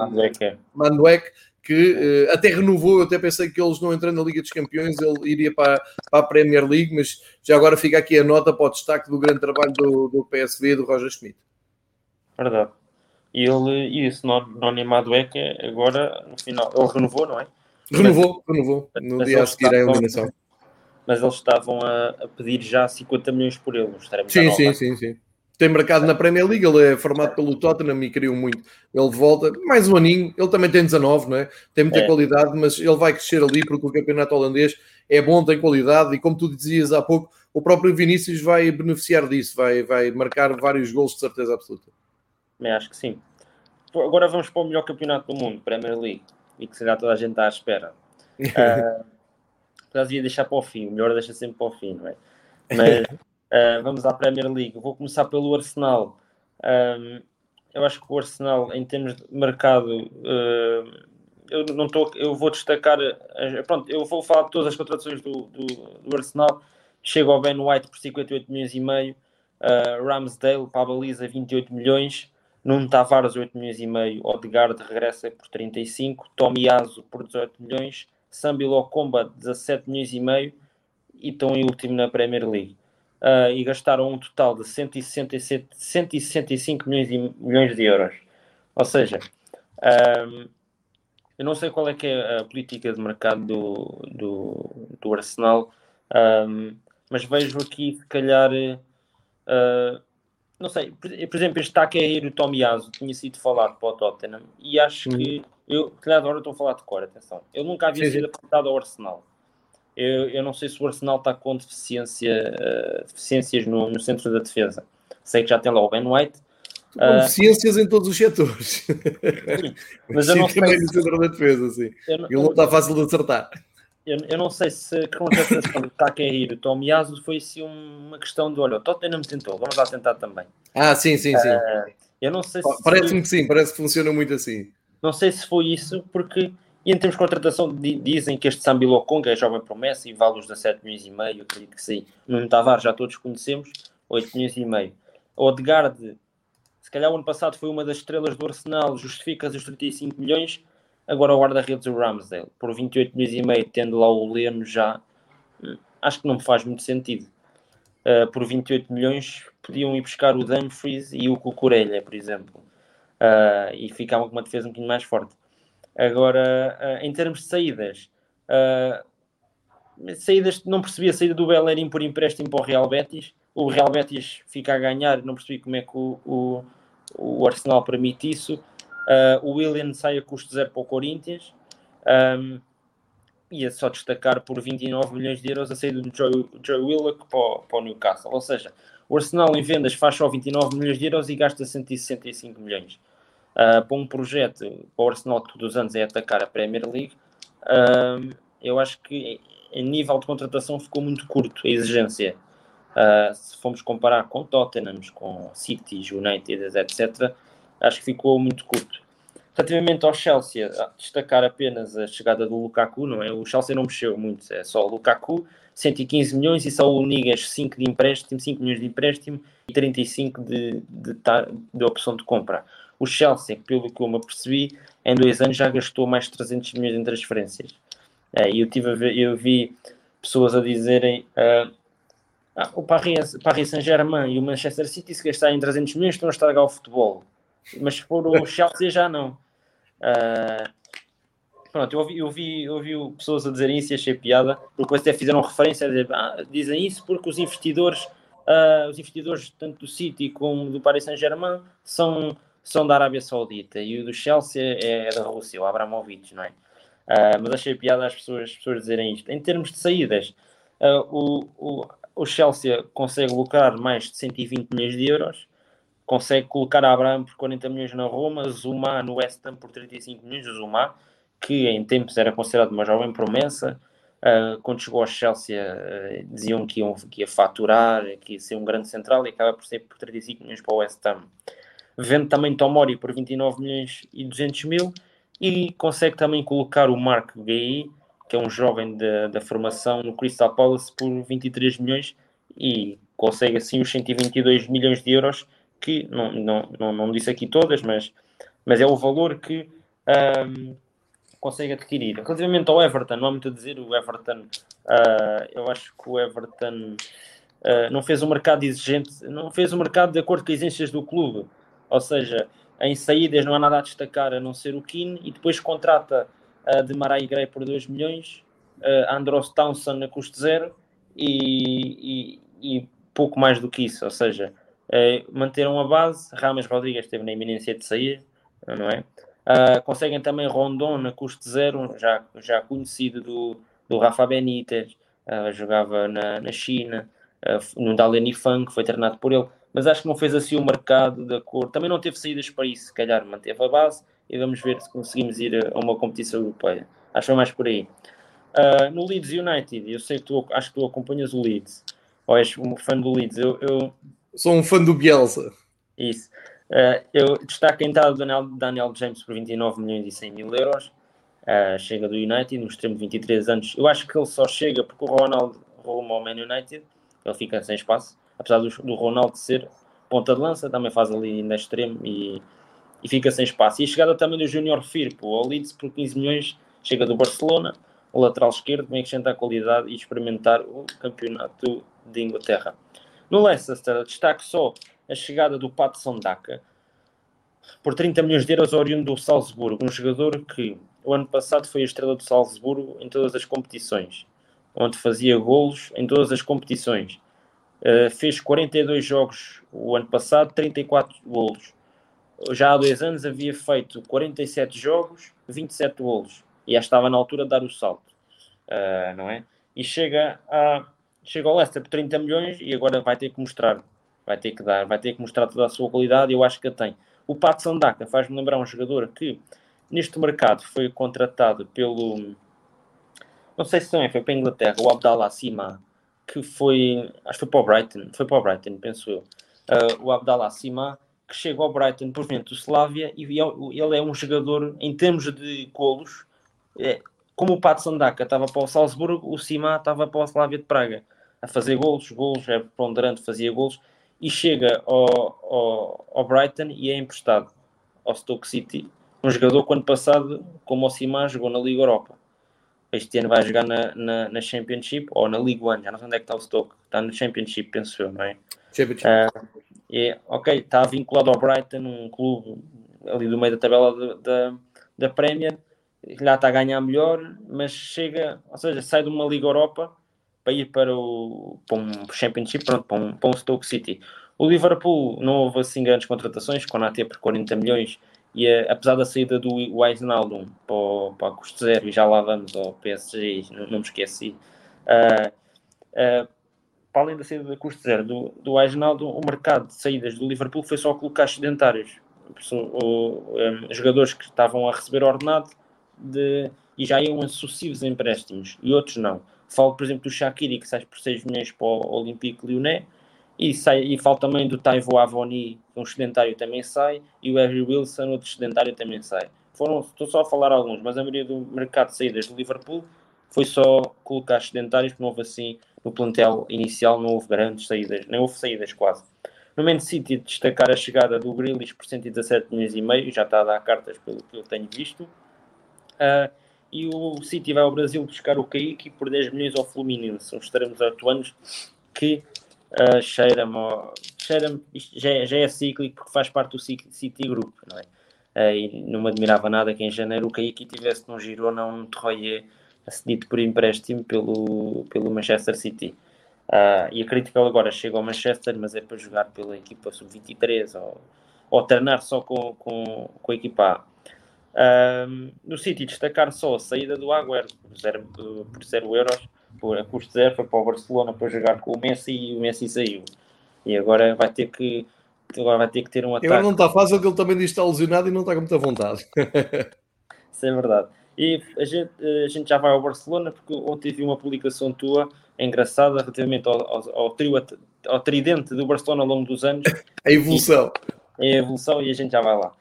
Manduek, que uh, até renovou. Eu até pensei que eles não entrando na Liga dos Campeões, ele iria para, para a Premier League, mas já agora fica aqui a nota para o destaque do grande trabalho do, do PSV e do Roger Schmidt. Verdade. E ele, e esse Noni Madueca, agora, no final, ele renovou, não é? Renovou, mas, renovou, no dia a seguir à eliminação. Mas eles estavam a, a, pedir já 50 milhões por ele. Sim, sim, sim, sim tem mercado na Premier League, ele é formado pelo Tottenham e queriam muito. Ele volta, mais um aninho, ele também tem 19, não é? Tem muita é. qualidade, mas ele vai crescer ali porque o campeonato holandês é bom, tem qualidade e como tu dizias há pouco, o próprio Vinícius vai beneficiar disso, vai, vai marcar vários gols de certeza absoluta. Acho que sim. Agora vamos para o melhor campeonato do mundo, Premier League, e que será toda a gente à espera. uh, devia deixar para o fim, o melhor deixa sempre para o fim, não é? Mas uh, vamos à Premier League. Vou começar pelo Arsenal. Um, eu acho que o Arsenal, em termos de mercado, uh, eu não estou. Eu vou destacar. Pronto, eu vou falar de todas as contratações do, do, do Arsenal. Chega ao Ben White por 58 milhões e meio. Uh, Ramsdale para a baliza 28 milhões. Nuno Tavares 8 milhões e meio. Odegaard regressa por 35. Tomiyasu por 18 milhões. Sambi Locomba 17 milhões e meio. E estão em último na Premier League. Uh, e gastaram um total de 167, 165 milhões, de, milhões de euros. Ou seja, um, eu não sei qual é que é a política de mercado do, do, do Arsenal, um, mas vejo aqui, se calhar, uh, não sei, por, por exemplo, este Takehiro Tomiyasu tinha sido falado para o Tottenham e acho que, eu, se calhar agora estou a falar de cor, atenção, ele nunca havia sim, sido apresentado ao Arsenal. Eu, eu, não sei se o Arsenal está com deficiência, uh, deficiências no, no, centro da defesa. Sei que já tem lá o Ben White. Com uh, deficiências em todos os setores. mas eu não sei. Se... no centro da defesa, sim. Ele não está fácil de acertar. Eu, eu não sei se a contratação de Takehiro e Tomiyasu foi assim uma questão de olha, o Tottenham tentou, vamos lá tentar também. Ah, sim, sim, sim. Uh, eu não sei se. Parece-me que sim, parece que funciona muito assim. Não sei se foi isso, porque e em termos de contratação, dizem que este Sambi Lokonga é jovem promessa e vale os 17 milhões e meio, acredito que sim. Nuno Tavares já todos conhecemos, 8 milhões e meio. Odegaard, se calhar o ano passado foi uma das estrelas do Arsenal, justifica os 35 milhões, agora o guarda-redes o Ramsdale, por 28 milhões e meio, tendo lá o Leno já, hum, acho que não faz muito sentido. Uh, por 28 milhões podiam ir buscar o Dumfries e o Cucurella, por exemplo, uh, e ficavam com uma defesa um bocadinho mais forte. Agora, uh, em termos de saídas, uh, saídas, não percebi a saída do Bellerin por empréstimo para o Real Betis. O Real Betis fica a ganhar, não percebi como é que o, o, o Arsenal permite isso. Uh, o William sai a custo zero para o Corinthians. Um, ia só destacar por 29 milhões de euros a saída do Joe, Joe Willock para, para o Newcastle. Ou seja, o Arsenal em vendas faz só 29 milhões de euros e gasta 165 milhões uh, para um projeto, para o Arsenal que todos os anos é atacar a Premier League, uh, eu acho que em nível de contratação ficou muito curto a exigência. Uh, se formos comparar com Tottenham, com City, United, etc., acho que ficou muito curto. Relativamente ao Chelsea, destacar apenas a chegada do Lukaku, não é? O Chelsea não mexeu muito, é só o Lukaku, 115 milhões e só o Nigas 5 de empréstimo, 5 milhões de empréstimo e 35 de, de, de opção de compra. O Chelsea, pelo que eu me apercebi, em dois anos já gastou mais de 300 milhões em transferências. É, eu, tive ver, eu vi pessoas a dizerem uh, ah, o Paris, Paris Saint-Germain e o Manchester City, se gastarem 300 milhões, estão a estragar o futebol. Mas se for o Chelsea, já não. Uh, pronto, eu ouvi, eu, ouvi, eu ouvi pessoas a dizerem isso e achei piada, porque até fizeram referência a dizer, ah, dizem isso porque os investidores, uh, os investidores tanto do City como do Paris Saint-Germain são são da Arábia Saudita e o do Chelsea é da Rússia, o Abramovich, não é? Uh, mas achei piada as pessoas, as pessoas dizerem isto. Em termos de saídas, uh, o, o, o Chelsea consegue lucrar mais de 120 milhões de euros, consegue colocar Abraham por 40 milhões na Roma, Zuma no West Ham por 35 milhões, Zuma, que em tempos era considerado uma jovem promessa, uh, quando chegou ao Chelsea diziam que, iam, que ia faturar, que ia ser um grande central e acaba por ser por 35 milhões para o West Ham vende também Tomori por 29 milhões e 200 mil e consegue também colocar o Mark Gay, que é um jovem da, da formação no Crystal Palace por 23 milhões e consegue assim os 122 milhões de euros que não, não, não, não disse aqui todas, mas, mas é o valor que um, consegue adquirir. Relativamente ao Everton, não há muito a dizer, o Everton, uh, eu acho que o Everton uh, não fez o um mercado exigente, não fez o um mercado de acordo com as exigências do clube. Ou seja, em saídas não há nada a destacar a não ser o Keane e depois contrata uh, de Marai Gray por 2 milhões, uh, Andros Townsend a custo zero e, e, e, pouco mais do que isso. Ou seja, uh, manteram a base. Rames Rodrigues esteve na iminência de sair, não é? Uh, conseguem também Rondon a custo zero, já, já conhecido do, do Rafa Benítez, uh, jogava na, na China, uh, no Dalian Fan, que foi treinado por ele mas acho que não fez assim o mercado da cor. Também não teve saídas para isso, se calhar manteve a base e vamos ver se conseguimos ir a uma competição europeia. Acho que foi mais por aí. Uh, no Leeds United, eu sei que tu, acho que tu acompanhas o Leeds. ou és um fã do Leeds? Eu, eu... Sou um fã do Bielsa. Isso. Uh, eu destaco a entrada do Daniel, Daniel James por 29 milhões e 100 mil euros. Uh, chega do United, no extremo de 23 anos. Eu acho que ele só chega porque o Ronaldo rumo ao Man United. Ele fica sem espaço. Apesar do, do Ronaldo ser ponta de lança, também faz ali na extremo e, e fica sem espaço. E a chegada também do Junior Firpo ao Leeds por 15 milhões, chega do Barcelona, o lateral esquerdo, vem acrescentar qualidade e experimentar o campeonato de Inglaterra. No Leicester, destaque só a chegada do Patson Daka por 30 milhões de euros oriundo do Salzburgo, um jogador que o ano passado foi a estrela do Salzburgo em todas as competições, onde fazia golos em todas as competições. Uh, fez 42 jogos o ano passado, 34 golos. Já há dois anos havia feito 47 jogos, 27 golos. E já estava na altura de dar o salto, uh, não é? E chega, a, chega ao Leicester por 30 milhões e agora vai ter que mostrar, vai ter que dar, vai ter que mostrar toda a sua qualidade eu acho que a tem. O Pat Sandaka faz-me lembrar um jogador que neste mercado foi contratado pelo não sei se também foi para a Inglaterra, o Abdallah Sima, que foi, acho que foi para o Brighton, foi para o Brighton, penso eu, uh, o Abdallah Sima, que chegou ao Brighton por vento do Slavia e ele é um jogador, em termos de golos, é, como o Pat Sandaka estava para o Salzburgo, o Sima estava para o Slavia de Praga, a fazer golos, golos, é ponderante, fazia golos, e chega ao, ao, ao, Brighton e é emprestado ao Stoke City. Um jogador que ano passado, como o Sima, jogou na Liga Europa. Este ano vai jogar na, na, na, Championship ou na League One, já não sei onde é que está o Stoke. Está no Championship, penso eu, não é? Championship. Uh, é, ok, está vinculado ao Brighton, um clube ali do meio da tabela da, da Premier, já está a ganhar melhor, mas chega, ou seja, sai de uma Liga Europa para ir para, o, para um Championship, pronto, para um, para um Stoke City. O Liverpool não houve assim grandes contratações, com a por 40 milhões, e a, apesar da saída do Wijnaldum para, para custo zero, e já lá vamos ao PSG, não, não me esqueci, uh, uh, para além da saída da custo zero do, do Wijnaldum, o mercado de saídas do Liverpool foi só colocar sedentários, um, jogadores que estavam a receber ordenado de, e já iam a sucessivos empréstimos, e outros não Falo, por exemplo, do Shakiri, que sai por 6 milhões para o Olympique Lyonnais. E, sai, e falo também do Taivo Avoni, um sedentário também sai. E o Harry Wilson, outro sedentário, também sai. Foram, estou só a falar alguns, mas a maioria do mercado de saídas do Liverpool foi só colocar sedentários, não houve assim, no plantel inicial não houve grandes saídas, nem houve saídas quase. No Man City, destacar a chegada do Grealish por 117 milhões e meio, já está a dar cartas pelo que eu tenho visto. Uh, e o City vai ao Brasil buscar o Kaique por 10 milhões ao Fluminense, uns extremos atuantes que uh, cheira-me, cheira já, é, já é cíclico porque faz parte do City Group, não é? Uh, e não me admirava nada que em janeiro o Kaique tivesse num Girona um Troyer acedido por empréstimo pelo, pelo Manchester City. Uh, e que ele agora chega ao Manchester, mas é para jogar pela equipa sub-23 ou, ou treinar só com, com, com a equipa A. Um, no City, destacar só a saída do Agüero por 0 por zero euros, por, a custo zero, foi para o Barcelona para jogar com o Messi e o Messi saiu. E agora vai ter que, agora vai ter, que ter um ataque. Agora não está fácil, que ele também diz que está lesionado e não está com muita vontade. Isso é verdade. E a gente, a gente já vai ao Barcelona, porque ontem vi uma publicação tua engraçada relativamente ao, ao, ao, trio, ao tridente do Barcelona ao longo dos anos. A evolução. E, a evolução, e a gente já vai lá.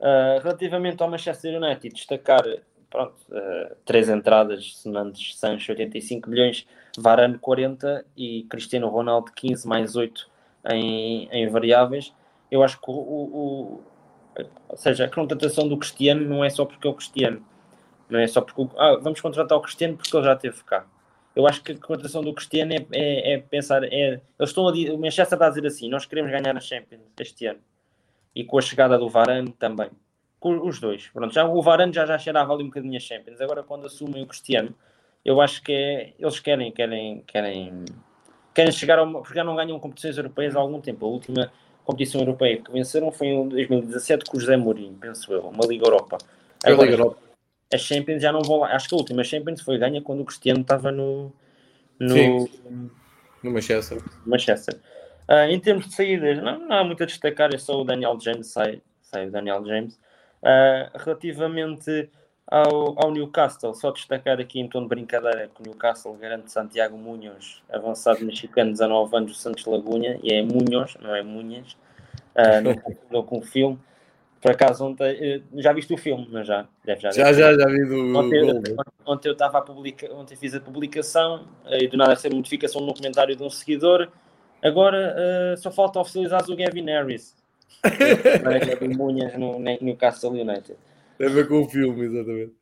Uh, relativamente ao Manchester United, destacar pronto, uh, três entradas sonantes: Sancho 85 milhões, Varane 40 e Cristiano Ronaldo 15 mais 8 em, em variáveis. Eu acho que o, o, ou seja, a contratação do Cristiano não é só porque é o Cristiano, não é só porque ah, vamos contratar o Cristiano porque ele já esteve cá. Eu acho que a contratação do Cristiano é, é, é pensar, é, eles estão a, o Manchester está a dizer assim: nós queremos ganhar a Champions este ano e com a chegada do Varane também. Com os dois. Pronto, já, o Varane já, já cheirava ali um bocadinho a Champions. Agora, quando assumem o Cristiano, eu acho que é, eles querem, querem, querem, querem chegar a uma. Porque já não ganham competições europeias há algum tempo. A última competição europeia que venceram foi em 2017 com o José Mourinho, penso eu, uma Liga Europa. Agora, Liga Europa. As Champions já não vão lá. Acho que a última Champions foi ganha quando o Cristiano estava no. No, Sim, no Manchester. Manchester. Uh, em termos de saídas, não, não, há muito a destacar, é só o Daniel James, sai, sai o Daniel James. Uh, relativamente ao, ao Newcastle, só destacar aqui em tom de brincadeira que o Newcastle garante Santiago Munhoz, avançado mexicano, 19 anos, do Santos Lagunha, e é Munhoz, não é Munhas, uh, não com o filme. Por acaso, ontem, eh, já viste o filme, não já? Deve já, já, já, já vi do ontem, ontem, ontem eu estava a publicar, ontem fiz a publicação e do nada recebi notificação no comentário de um seguidor. Agora uh, só falta oficializar o Gavin Harris. é Munhas no Newcastle United. Tem a ver com o filme, exatamente.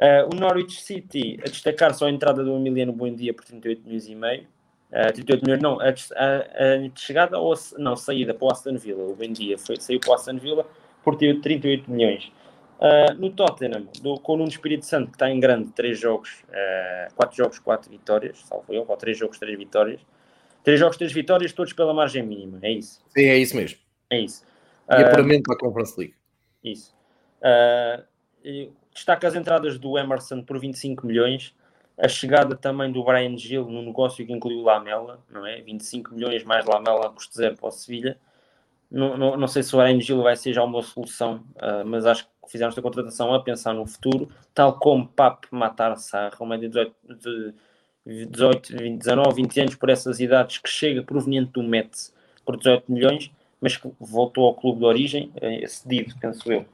Uh, o Norwich City a destacar só a entrada do Emiliano Buendia por 38 milhões e meio. Uh, 38 milhões, não, a, a, a chegada ou a, não, saída para o Aston Villa. O Buendia foi, saiu para o Aston Villa por 38 milhões. Uh, no Tottenham, do, com o Nuno Espírito Santo, que está em grande, 3 jogos, 4 uh, jogos, 4 vitórias, salvo eu, ou 3 jogos, 3 vitórias. 3 jogos, 3 vitórias, todos pela margem mínima, é isso? Sim, é isso mesmo. É isso. E apuramento para a Conference League. Isso. Uh, destaca as entradas do Emerson por 25 milhões, a chegada também do Brian Gil no negócio que incluiu Lamela, não é? 25 milhões mais Lamela custo zero para o Sevilha. Não, não, não, sei se o Brian Gil vai ser já uma solução, uh, mas acho que fizeram esta contratação a pensar no futuro, tal como Pap Matar Sarra, uma de 18, de 18 20, 19, 20 anos por essas idades, que chega proveniente do Metz por 18 milhões, mas que voltou ao clube de origem, é cedido, penso eu.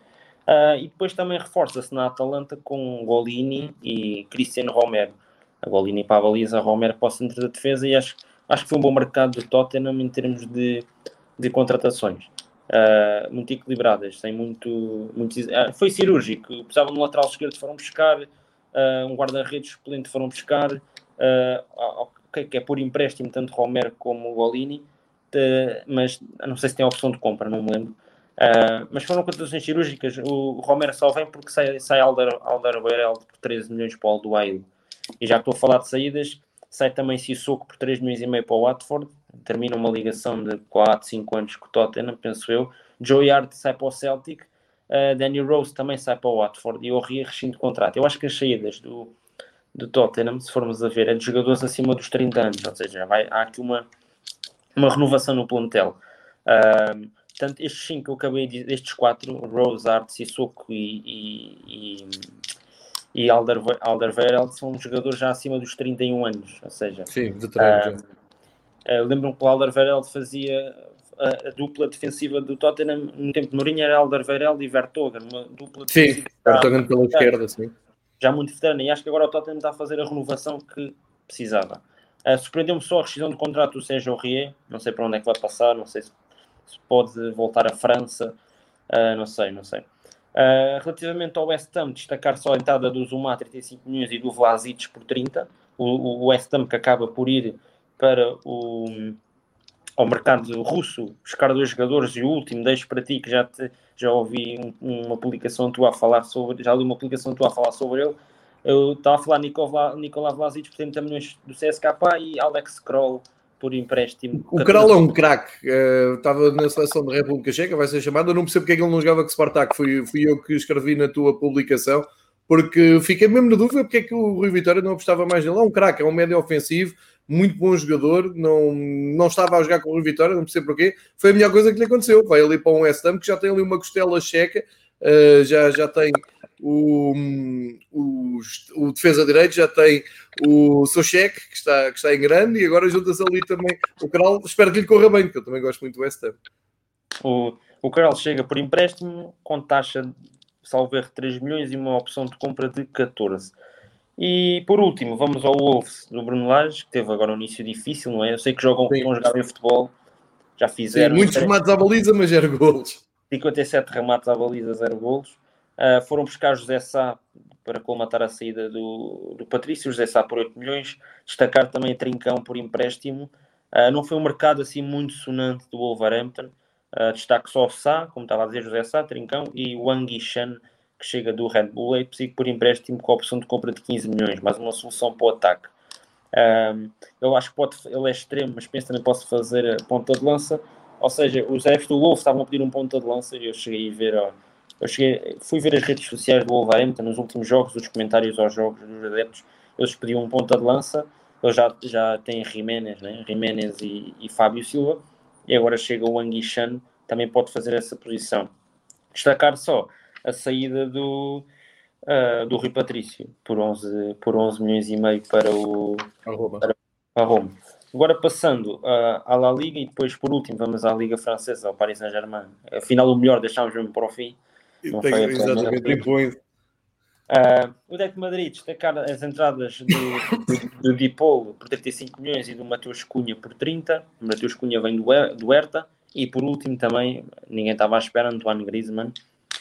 Uh, e depois também reforça-se na Atalanta com Golini e Cristiano Romero. A Golini para a baliza, Romero para o centro da defesa e acho, acho que foi um bom mercado do Tottenham em termos de, de contratações. Uh, muito equilibradas, sem muito. muito uh, foi cirúrgico. Precisavam de um lateral esquerdo, foram buscar. um guarda-redes excelente, foram buscar. Uh, que é por empréstimo, tanto Romero como Golini. mas não sei se tem a opção de compra, não me lembro. Uh, mas foram contratações cirúrgicas. O Romero só vem porque sai, sai Alder, Alderweireld por 13 milhões para o Aldoail. E já estou a falar de saídas, sai também Sissoko por 3 milhões e meio para o Watford. Termina uma ligação de 4, 5 anos com o Tottenham, penso eu. Joe Hart sai para o Celtic. Uh, Danny Rose também sai para o Watford. E o Ria rescinde o contrato. Eu acho que as saídas do, do Tottenham, se formos a ver, é de jogadores acima dos 30 anos. Ou seja, vai, há aqui uma, uma renovação no plantel. Uh, Portanto, estes cinco que eu acabei de dizer, estes quatro, Rose, Art, Sissoko e, e, e, e Alder, Alderweireld, são jogadores já acima dos 31 anos, ou seja... Sim, veteranos. Uh, uh, Lembram que o Alderweireld fazia a, a, dupla defensiva do Tottenham no tempo de Mourinho era Alderweireld e Vertogen, uma dupla defensiva. Sim, Vertogen pela esquerda, sim. Já muito veterana, e acho que agora o Tottenham está a fazer a renovação que precisava. Uh, Surpreendeu-me só a rescisão de contrato do Sérgio Aurier, não sei para onde é que vai passar, não sei se se pode voltar à França, uh, não sei, não sei. Uh, relativamente ao West Ham, destacar só a entrada do Zuma 35 milhões e do Vlasic por 30. O, o West Ham que acaba por ir para o ao mercado russo buscar dois jogadores e o último deixo para ti que já te, já ouvi um, uma publicação tua a falar sobre já li uma publicação tua a falar sobre ele eu estava a falar Nikola, Nikola Vlasic por 30 milhões do CSKA e Alex Kroll por empréstimo. O Kral é um craque. Uh, estava na seleção da República Checa, vai ser chamado. Eu não percebo porque é que ele não jogava com Spartak. Fui, fui eu que escrevi na tua publicação, porque fiquei mesmo na dúvida porque é que o Rui Vitória não apostava mais nele. É um craque, é um médio ofensivo, muito bom jogador. Não, não estava a jogar com o Rui Vitória, não percebo porquê. Foi a melhor coisa que lhe aconteceu. Vai ali para um West Ham que já tem ali uma costela checa, uh, já, já tem o, o, o defesa direito, já tem o Sochek, que está, que está em grande, e agora junta-se ali também o Kral. Espero que lhe corra bem, porque eu também gosto muito do West Ham. O, o Kral chega por empréstimo com taxa salver 3 milhões e uma opção de compra de 14. E por último, vamos ao Wolves do Bruno Lage, que teve agora um início difícil, não é? Eu sei que jogam, Sim. jogar em futebol, já fizeram. Sim, muitos remates à baliza, mas zero golos. 57 remates à baliza, zero golos. Uh, foram buscar José Sá para colmatar a saída do, do Patrício, José Sá por 8 milhões, destacar também Trincão por empréstimo. Uh, não foi um mercado assim muito sonante do Wolverhampton. Uh, destaque só o Sá, como estava a dizer José Sá, Trincão, e Wang Shan, que chega do Red Bull Leipzig por empréstimo com a opção de compra de 15 milhões, mais uma solução para o ataque. Um, eu acho que pode, ele é extremo, mas penso que também posso fazer a ponta de lança. Ou seja, os adeptos do Wolf estavam a pedir um ponta de lança e eu cheguei a ver ó, eu cheguei, fui ver as redes sociais do Wolverhampton nos últimos jogos, os comentários aos jogos dos adeptos, eles pediam um ponta de lança, eles já, já têm Jiménez, né? Jiménez e, e Fábio Silva, e agora chega o Anguichan, também pode fazer essa posição. Destacar só a saída do, uh, do Rui Patrício por 11, por 11 milhões e meio para o para, para Roma. Agora passando uh, à La Liga e depois por último vamos à Liga Francesa, ao Paris Saint-Germain. Afinal o melhor deixámos mesmo para o fim. Não Tem- a exatamente, impõe. Uh, o Deck de Madrid destacar as entradas do, do, do Dipolo por 35 milhões e do Mateus Cunha por 30. O Mateus Cunha vem do, do Herta. E por último também, ninguém estava à espera, Antoine Griezmann,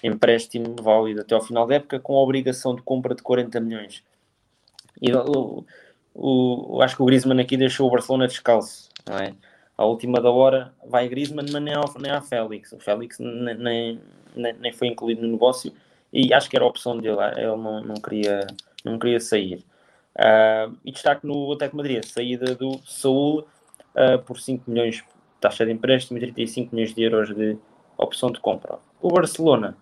empréstimo válido até ao final da época com a obrigação de compra de 40 milhões. E o, o, acho que o Griezmann aqui deixou o Barcelona descalço, não é? À última da hora vai Griezmann, mas nem ao, nem Félix. O Félix nem, nem, nem, foi incluído no negócio e acho que era a opção dele, ele não, não, queria, não queria sair. Ah, e destaque no Atlético Madrid, saída do Saúl ah, por 5 milhões de taxa de empréstimo e 35 milhões de euros de opção de compra. O Barcelona,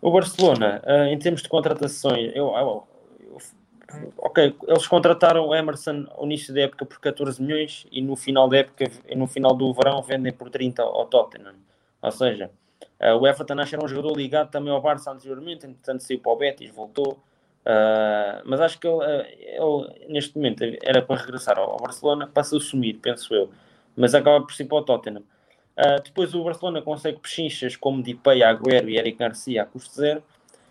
o Barcelona, ah, em termos de contratações, eu, eu- eu- ok, eles contrataram o Emerson ao início da época por 14 milhões e no final da época, no final do verão, vendem por 30 ao Tottenham. Ou seja, Uh, o Everton que era um jogador ligado também ao Barça anteriormente, entretanto saiu para o Betis, voltou. Uh, mas acho que ele, uh, ele, neste momento era para regressar ao, ao Barcelona para se assumir, penso eu. Mas acaba por ser para o Tottenham. Uh, depois o Barcelona consegue pechinchas como Dipay, Agüero e Eric Garcia a custo zero.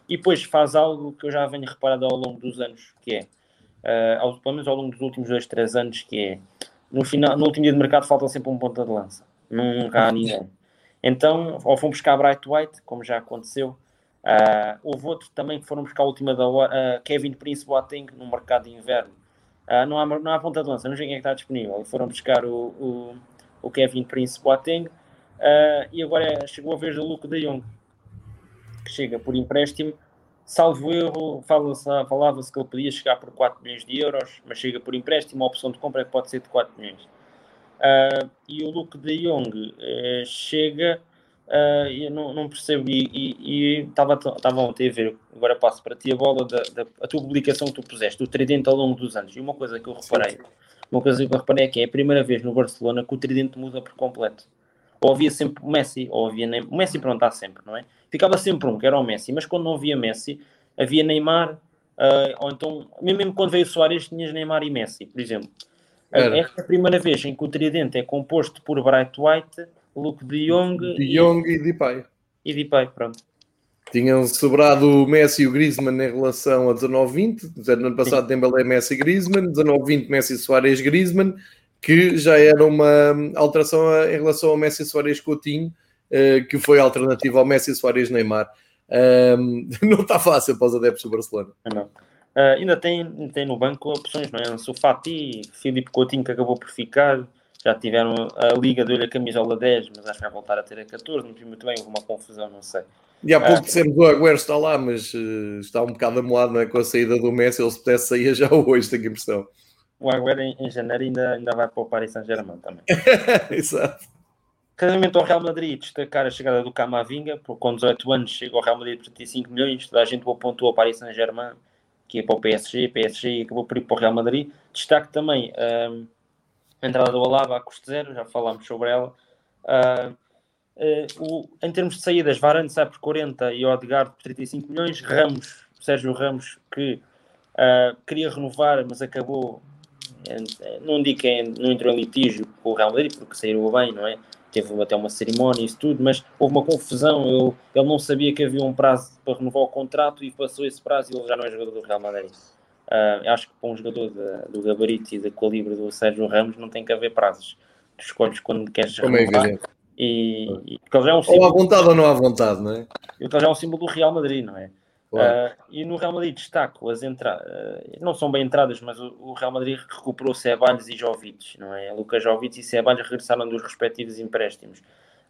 E depois faz algo que eu já venho reparado ao longo dos anos, que é, uh, ao, pelo menos ao longo dos últimos dois, três anos, que é, no, final, no último dia de mercado falta sempre um ponta de lança. Nunca há ninguém. Então, ou foram buscar Bright White, como já aconteceu. Uh, houve outro também que foram buscar a última da hora, uh, Kevin Prince Boateng, no mercado de inverno. Uh, não, há, não há ponta de lança, não sei quem é que está disponível. Foram buscar o, o, o Kevin Prince Boateng uh, e agora chegou a vez do Luke de Jong, que chega por empréstimo. Salvo erro, falava-se que ele podia chegar por 4 milhões de euros, mas chega por empréstimo, a opção de compra é que pode ser de 4 milhões. Uh, e o Luke de Jong eh, chega, uh, eu não, não percebo, e estava ontem a ver, agora passo para ti a bola, da, da- a tua publicação que tu puseste, do Tridente ao longo dos anos, e uma coisa que eu reparei, uma coisa que eu reparei é que é a primeira vez no Barcelona que o Tridente muda por completo. Ou havia sempre o Messi, ou havia Nem- o Messi pronto, está sempre, não é? Ficava sempre um, que era o Messi, mas quando não havia Messi, havia Neymar, uh, ou então, mesmo quando veio o Soares, tinhas Neymar e Messi, por exemplo. Era. Esta é a primeira vez em que o tridente é composto por Bright White, Luke de Jong De Jong e Depay. e Depay, pronto. Tinham sobrado o Messi e o Griezmann em relação a 19-20. No ano passado, Dembélé, Messi e Griezmann. 19-20, Messi, Soares, Griezmann. Que já era uma alteração a- em relação ao Messi, Soares, Coutinho. eh, que foi a alternativa ao Messi, Soares, Neymar. Ahm, não está fácil para os adeptos do Barcelona. Não. Ah, ainda tem, tem no banco opções, não é? Ansu Fati, Filipe Coutinho, que acabou por ficar. Já tiveram a Liga deu-lhe a camisola 10, mas acho que vai voltar a ter a 14. Não vi muito bem, houve uma confusão, não sei. E há pouco Ah. dissemos o Agüero está lá, mas eh, está um bocado amoado não é? com a saída do Messi. Ele se pudesse sair já hoje, tenho a impressão. O Agüero em, em janeiro ainda, ainda vai para o Paris Saint-Germain também. Exato. Relativamente ao Real Madrid, destacar a chegada do Camavinga, porque com 18 anos chega ao Real Madrid por 35 milhões, toda a gente o apontou ao Paris Saint-Germain, que ia para o PSG, PSG acabou por ir para o Real Madrid. Destaque também hum, a entrada do Alaba a custo zero, já falámos sobre ela. Eh, o- em termos de saídas, Varane sai por 40 e Odegaard por 35 milhões. Ramos, Sérgio Ramos, que queria renovar, mas acabou, não digo que é- não entrou em litígio com o Real Madrid, porque saíram bem, não é? Teve até uma cerimónia e isso tudo, mas houve uma confusão. Eu, ele não sabia que havia um prazo para renovar o contrato e passou esse prazo e ele já não é jogador do Real Madrid. Eu acho que para um jogador da- do gabarito e da calibre do Sérgio Ramos não tem que haver prazos. Tu escolhes quando queres Como é renovar evidente. e, e porque ele já é um Ou à símbolo, vontade ou não à vontade, não é? ele já é um símbolo do Real Madrid, não é? Ah, e no Real Madrid destaco as entradas, não são bem entradas, mas o, o Real Madrid recuperou Ceballos e Jovic, não é? Lucas Jovic e Ceballos regressaram dos respectivos empréstimos,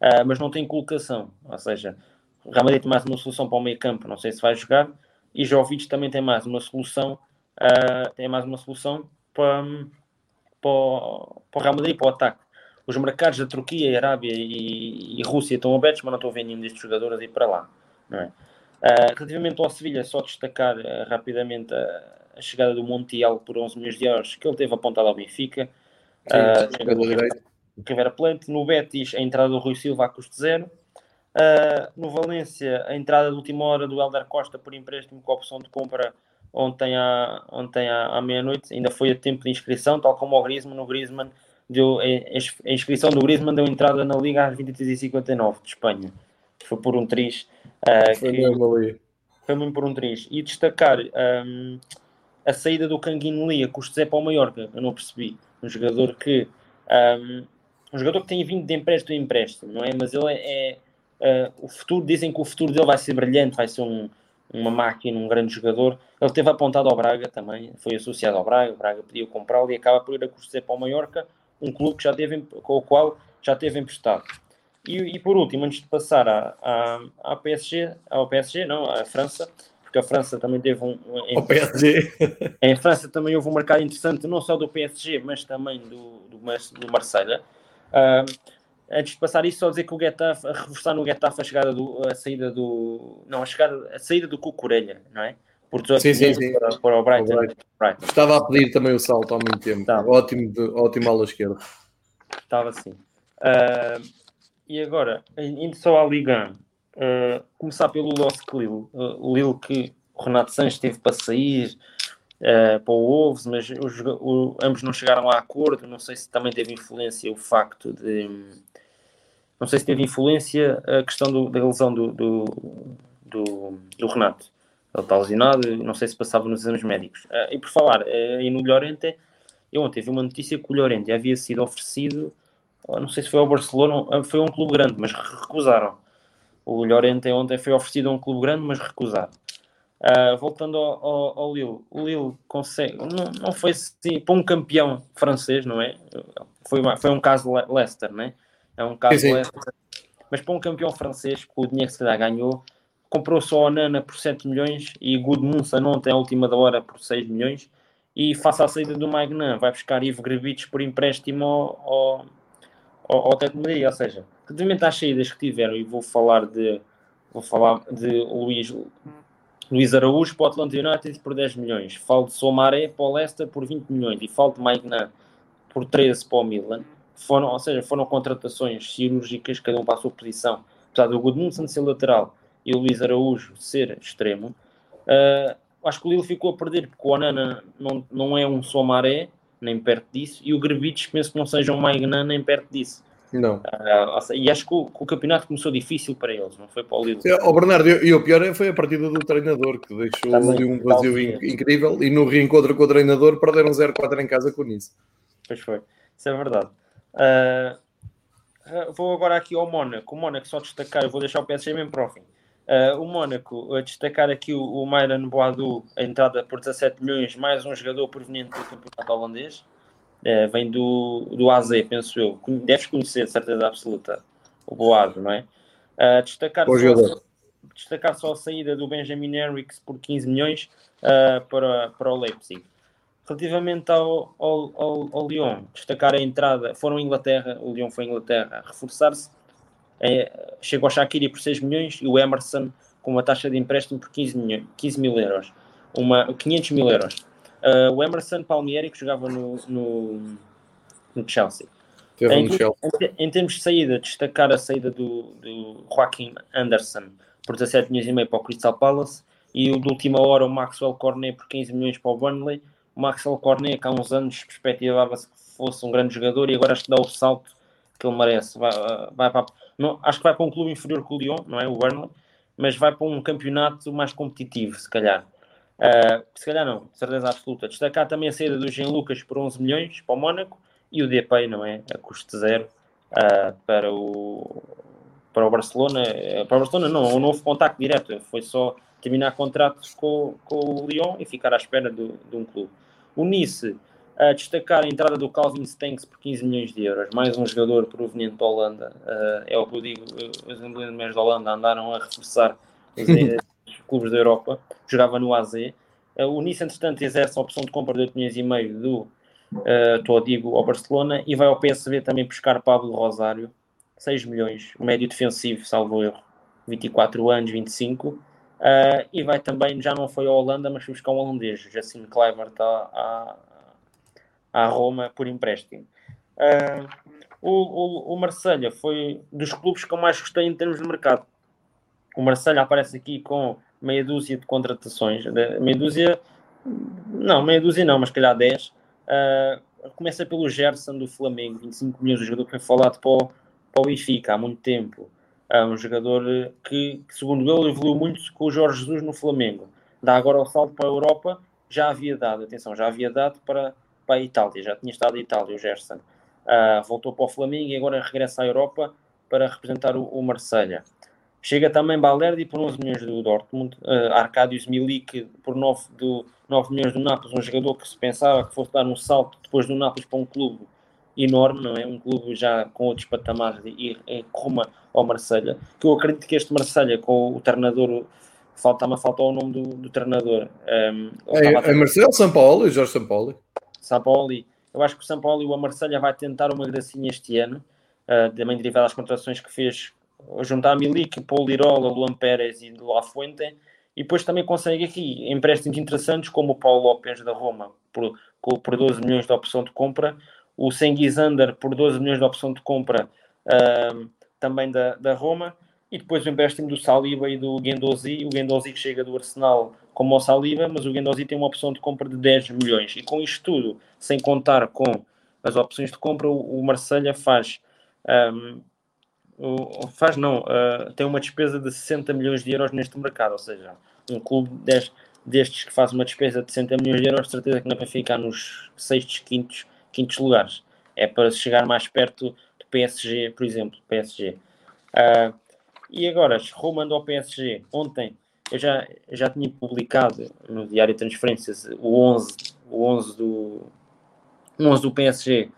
Ah, mas não tem colocação, ou seja, o Real Madrid tem mais uma solução para o meio campo, não sei se vai jogar, e Jovic também tem mais uma solução, ah, tem mais uma solução para, para, o- para o Real Madrid, para o ataque. Os mercados da Turquia, Arábia e, e Rússia estão abertos, mas não estou ver nenhum destes jogadores ir para lá, não é? Uh, relativamente ao Sevilha, só destacar uh, rapidamente a, a chegada do Montiel por 11 milhões de euros, que ele teve apontado ao Benfica. Sim, Uh. Rivera Plante. No Betis, a entrada do Rui Silva a custo zero. Uh, no Valência, a entrada de última hora do Helder Costa por empréstimo com a opção de compra ontem à, ontem à, à meia-noite, ainda foi a tempo de inscrição, tal como o Griezmann. No Griezmann, deu, a inscrição do Griezmann deu entrada na Liga às 23h59 de Espanha. Foi por um triz. Uh, foi que, mesmo ali. Foi mesmo por um triz. E destacar um, a saída do Canguinho Lia, custo Zé para o Mallorca, eu não percebi. Um jogador que. Um, um jogador que tem vindo de empréstimo em empréstimo, não é? Mas ele é, é uh, o futuro, dizem que o futuro dele vai ser brilhante, vai ser um, uma máquina, um grande jogador. Ele teve apontado ao Braga também, foi associado ao Braga, o Braga pediu comprá-lo e acaba por ir a custo para o Mallorca, um clube que já teve, com o qual já teve emprestado. E, e por último, antes de passar à, à, à PSG, ao PSG, não, à França, porque a França também teve um. Em, PSG. Em França também houve um mercado interessante, não só do PSG, mas também do, do, do Marselha. Uh, antes de passar isso, só dizer que o Getafe, a reforçar no Getafe a chegada do, a saída do, não, a chegada, a saída do Cucurelha, não é? Por sim, sim, sim. Para, para o Brighton. o Brighton. Estava a pedir também o salto há muito tempo. Estava. Ótimo, de, ótimo ala esquerda. Estava assim. Uh, e agora, indo só à Liga, uh, começar pelo Lost Lille. Uh, Lille que o Renato Sanches teve para sair, uh, para o Wolves, mas os, o, ambos não chegaram a acordo. Não sei se também teve influência o facto de. Não sei se teve influência a questão do, da lesão do, do, do, do Renato. Ele está lesionado, não sei se passava nos exames médicos. Uh, e por falar, uh, e no Llorente, eu ontem vi uma notícia que o Llorente havia sido oferecido, não sei se foi ao Barcelona, foi a um clube grande, mas recusaram. O Llorente ontem foi oferecido a um clube grande, mas recusado. Uh, voltando ao, ao, ao, Lille, o Lille consegue, não, não foi assim, para um campeão francês, não é? Foi, uma, foi um caso Leicester, não é? É um caso sim, Leicester, mas para um campeão francês, com o dinheiro que se lhe ganhou, comprou só a Nana por 7 milhões e Gudmundsson ontem, à última da hora, por 6 milhões. E face à saída do Magnan, vai buscar Ivo Gravitz por empréstimo ao, ao, Atlético de Madrid. Ou seja, relativamente às saídas que tiveram, e vou falar de, vou falar de Luís Luís Araújo para o Atlanta United por 10 milhões. Falo de Somaré para o Leicester por 20 milhões. E falo de Maignan por 13 para o Milan. Foram, ou seja, foram contratações cirúrgicas, cada um para a sua posição. Apesar do Gudmundsson ser lateral e o Luís Araújo ser extremo, uh, acho que o Lille ficou a perder, porque o Onana não, não é um Somaré, nem perto disso, e o Grebitsch penso que não seja um Maignan, nem perto disso. Não. Uh, e acho que o, que o, campeonato começou difícil para eles, não foi para o Lille. É, o Bernardo, e o pior foi a partida do treinador, que deixou ali um vazio incrível e no reencontro com o treinador perderam 0-4 em casa com isso. Pois foi, isso é verdade. Uh, vou agora aqui ao Mónaco. O Mónaco, só destacar, eu vou deixar o PSG mesmo para o fim. Uh, o Mónaco, a destacar aqui o, o Myron Boadu, a entrada por 17 milhões, mais um jogador proveniente do campeonato holandês é, vem do, do AZ, penso eu. Deves conhecer, de certeza absoluta, o Boado, não é? Uh, destacar, só, destacar só a saída do Benjamin Henriques por 15 milhões uh, para, para o Leipzig. Relativamente ao, ao, ao, ao, Lyon, destacar a entrada, foram à Inglaterra, o Lyon foi à Inglaterra reforçar-se, é, chegou ao Shaqiri por 6 milhões e o Emerson com uma taxa de empréstimo por 15, milhões, 15 mil euros, uma, 500 mil euros. Uh, o Emerson Palmieri, que jogava no, no, no Chelsea. Em, no Chelsea. Em, em, termos de saída, destacar a saída do, do Joaquim Anderson por 17 milhões e meio para o Crystal Palace e o de última hora o Maxwell Cornet por 15 milhões para o Burnley. O Maxwell Cornet, que há uns anos perspectivava-se que fosse um grande jogador e agora acho que dá o salto que ele merece. Vai, vai para, não, acho que vai para um clube inferior que o Lyon, não é? O Burnley, mas vai para um campeonato mais competitivo, se calhar. Uh, se calhar não, certeza absoluta. Destacar também a saída do Jean Lucas por 11 milhões para o Mónaco e o DP, não é? A custo zero uh, para, o, para o Barcelona. Uh, para o Barcelona, não, um novo contacto direto. Foi só terminar contratos com, com o Lyon e ficar à espera do, de um clube. O Nice, a destacar a entrada do Calvin Stenks por 15 milhões de euros. Mais um jogador proveniente da Holanda. Uh, é o que eu digo, os ingleses da Holanda andaram a reforçar clubes da Europa, jogava no AZ. Uh, o Nice, entretanto, exerce a opção de compra de 8 milhões e meio do uh, Todigo ao Barcelona e vai ao PSV também buscar Pablo Rosário, 6 milhões, médio defensivo, salvo erro, 24 anos, 25. Uh, e vai também, já não foi à Holanda, mas foi buscar um holandês, Jacine Kluivert, à, à, Roma por empréstimo. Uh, o, o, o Marselha foi dos clubes que eu mais gostei em termos de mercado. O Marselha aparece aqui com meia dúzia de contratações, meia dúzia, não, meia dúzia não, mas calhar 10. Uh, ah, começa pelo Gerson do Flamengo, 25 milhões, o jogador que foi falado para o, para o Benfica há muito tempo. É um jogador que, que, segundo ele, evoluiu muito com o Jorge Jesus no Flamengo. Dá agora o salto para a Europa, já havia dado, atenção, já havia dado para, para a Itália, já tinha estado em Itália, o Gerson. Uh, voltou para o Flamengo e agora regressa à Europa para representar o, o Marselha. Chega também Balerdi por 11 milhões do Dortmund, uh, Arcadius Milik por 9, do, 9 milhões do Nápoles, um jogador que se pensava que fosse dar um salto depois do Nápoles para um clube enorme, não é? Um clube já com outros patamares e, e rumo ao Marselha. Que eu acredito que este Marselha, com o treinador, falta-me falta o nome do, do treinador. Um, é, é Marcelo São Paulo, Jorge São Paulo. Paulo. Eu acho que o São Paulo e o Marselha vai tentar uma gracinha este ano, uh, também derivado das contratações que fez, juntar Milik, Paulo Lirola, Luan Pérez e La Fuente, e depois também consegue aqui empréstimos interessantes como o Paulo Lopes da Roma, por, por 12 milhões de opção de compra, o Sengizander por 12 milhões de opção de compra uh, também da, da Roma, e depois o empréstimo do Saliba e do Guendouzi, o Guendouzi que chega do Arsenal como o Saliba, mas o Guendouzi tem uma opção de compra de 10 milhões, e com isto tudo, sem contar com as opções de compra, o, Marselha faz... Um, faz não, uh, tem uma despesa de 60 milhões de euros neste mercado, ou seja, um clube destes que faz uma despesa de 60 milhões de euros, de certeza que não vai ficar nos sextos, quintos quintos lugares. É para chegar mais perto do PSG, por exemplo, PSG. Uh, e agora, rumando ao PSG, ontem eu já, já tinha publicado no Diário de Transferências o 11, o 11 do, 11 do PSG. Uh,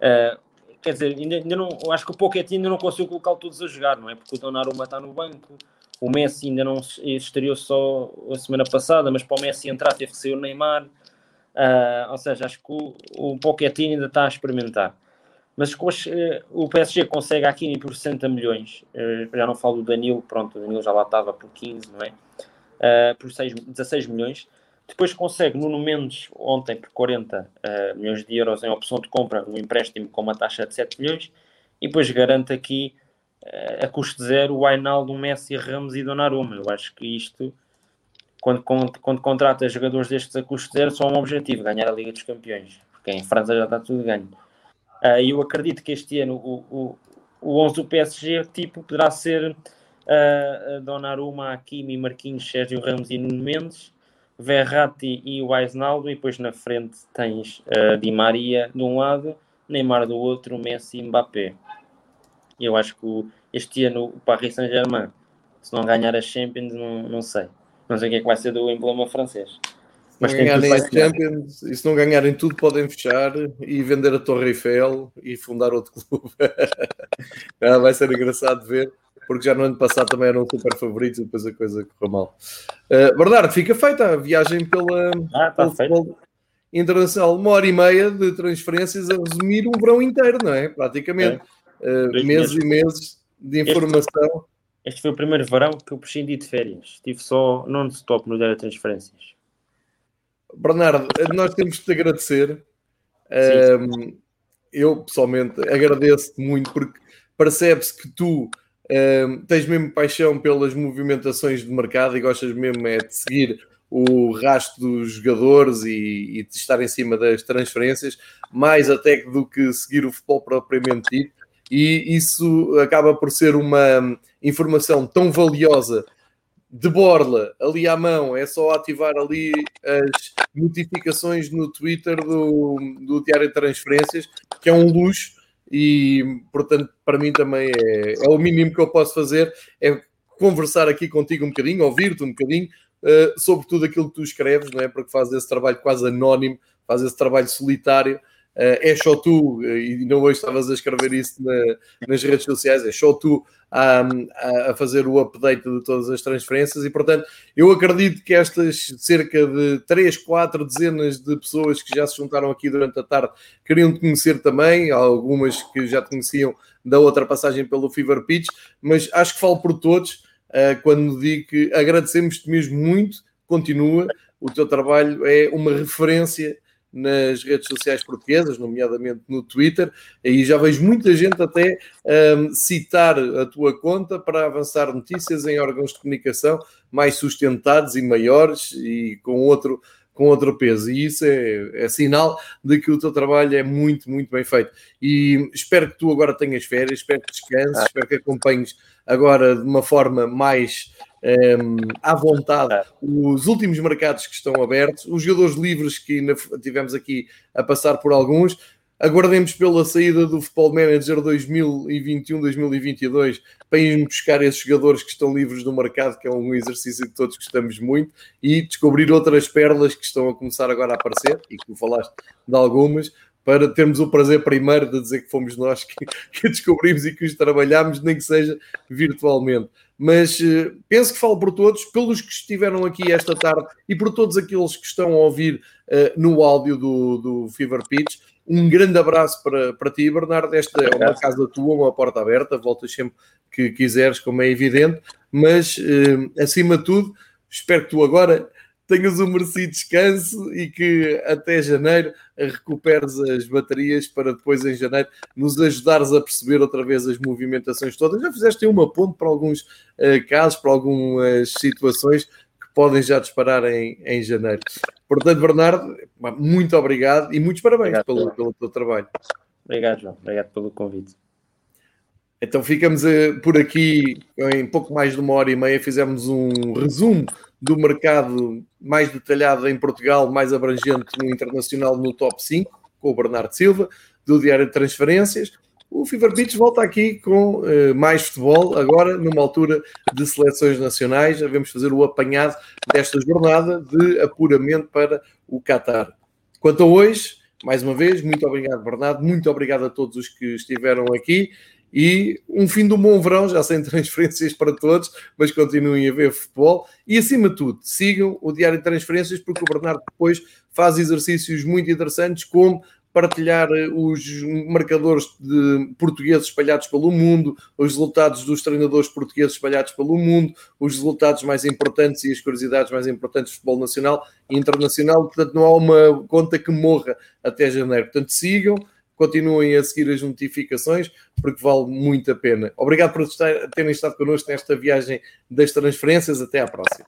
ah, quer dizer, ainda, ainda não, acho que o Pochettino ainda não conseguiu colocar todos a jogar, não é? Porque o Donnarumma está no banco, o Messi ainda não estreou só a semana passada, mas para o Messi entrar teve que ser o Neymar. Uh, ou seja, acho que o, o Pochettino ainda está a experimentar. Mas uh, o PSG consegue a por 60 milhões. Uh, já não falo do Danilo, pronto, o Danilo já lá estava por 15, não é? Uh, por 6, 16 milhões. Depois consegue Nuno Mendes ontem por 40 milhões de euros em opção de compra, um empréstimo com uma taxa de 7 milhões. E depois garante aqui a custo zero o Ainaldo, Messi, Ramos e Donnarumma. Eu acho que isto quando, quando, quando contrata jogadores destes a custo zero, só um objetivo: ganhar a Liga dos Campeões, porque em França já está tudo ganho. Uh, eu acredito que este ano o, o, o 11 do PSG tipo, poderá ser uh, Donnarumma, Hakimi, Marquinhos, Sérgio Ramos e Nuno Mendes, Verratti e o Wijnaldum, e depois na frente tens uh, Di Maria de um lado, Neymar do outro, Messi e Mbappé. Eu acho que este ano o Paris Saint-Germain, se não ganhar a Champions, não, não sei. Não sei o que é que vai ser do emblema francês. Mas se ganharem a Champions e se não ganharem tudo, podem fechar e vender a Torre Eiffel e fundar outro clube. ah, vai ser engraçado ver, porque já no ano passado também eram super favoritos e depois a coisa correu mal. Uh, Bernardo, fica feita a viagem pela, ah, tá pelo internacional. Uma hora e meia de transferências a resumir um verão inteiro, não é? Praticamente. É. Uh, meses e meses de informação. Este este foi o primeiro verão que eu prescindi de férias. Estive só non-stop no dia de transferências. Bernardo, nós temos de te agradecer. Um, eu, pessoalmente, agradeço-te muito porque percebe-se que tu um, tens mesmo paixão pelas movimentações de mercado e gostas mesmo é de seguir o rastro dos jogadores e, e de estar em cima das transferências, mais até do que seguir o futebol propriamente dito e isso acaba por ser uma informação tão valiosa de borla ali à mão, é só ativar ali as notificações no Twitter do, do Diário de Transferências, que é um luxo e, portanto, para mim também é, é o mínimo que eu posso fazer, é conversar aqui contigo um bocadinho, ouvir-te um bocadinho uh, sobre tudo aquilo que tu escreves, não é? Porque fazes esse trabalho quase anónimo, fazes esse trabalho solitário é só tu, e não hoje estavas a escrever isso na, nas redes sociais, é só tu a, a, fazer o update de todas as transferências e, portanto, eu acredito que estas cerca de 3, 4 dezenas de pessoas que já se juntaram aqui durante a tarde queriam te conhecer também, algumas que já te conheciam da outra passagem pelo Fever Pitch, mas acho que falo por todos uh, quando digo que agradecemos-te mesmo muito, continua, o teu trabalho é uma referência nas redes sociais portuguesas, nomeadamente no Twitter, aí já vejo muita gente até um, citar a tua conta para avançar notícias em órgãos de comunicação mais sustentados e maiores e com outro com outro peso, e isso é, é, sinal de que o teu trabalho é muito, muito bem feito. E espero que tu agora tenhas férias, espero que descanses, espero que acompanhes agora de uma forma mais um, à vontade os últimos mercados que estão abertos, os jogadores livres que ainda tivemos aqui a passar por alguns. Aguardemos pela saída do Futebol Manager 2021-2022 para irmos buscar esses jogadores que estão livres do mercado, que é um exercício que todos gostamos muito, e descobrir outras perlas que estão a começar agora a aparecer, e que tu falaste de algumas, para termos o prazer primeiro de dizer que fomos nós que, que descobrimos e que os trabalhamos, nem que seja virtualmente. Mas uh, penso que falo por todos, pelos que estiveram aqui esta tarde e por todos aqueles que estão a ouvir uh, no áudio do, do Fever Pitch. Um grande abraço para, para ti, Bernardo. Esta é uma casa tua, uma porta aberta. Voltas sempre que quiseres, como é evidente. Mas, uh, acima de tudo, espero que tu agora tenhas um merecido descanso e que até janeiro recuperes as baterias para depois em janeiro nos ajudares a perceber outra vez as movimentações todas. Já fizeste uma ponte para alguns uh, casos, para algumas situações podem já disparar em, em janeiro. Portanto, Bernardo, muito obrigado e muitos parabéns obrigado, pelo, pelo teu trabalho. Obrigado, João. Obrigado pelo convite. Então ficamos uh, por aqui em pouco mais de uma hora e meia. Fizemos um resumo do mercado mais detalhado em Portugal, mais abrangente no internacional no top 5, com o Bernardo Silva, do Diário de Transferências. O Fever Beach volta aqui com uh, mais futebol, agora numa altura de seleções nacionais. Devemos fazer o apanhado desta jornada de apuramento para o Qatar. Quanto a hoje, mais uma vez, muito obrigado, Bernardo. Muito obrigado a todos os que estiveram aqui e um fim um bom verão, já sem transferências para todos, mas continuem a ver futebol e acima de tudo, sigam o Diário de Transferências porque o Bernardo depois faz exercícios muito interessantes como partilhar eh, os marcadores de portugueses espalhados pelo mundo, os resultados dos treinadores portugueses espalhados pelo mundo, os resultados mais importantes e as curiosidades mais importantes do futebol nacional e internacional. Portanto, não há uma conta que morra até janeiro. Portanto, sigam continuem a seguir as notificações, porque vale muito a pena. Obrigado por terem estado connosco nesta viagem das transferências. Até à próxima.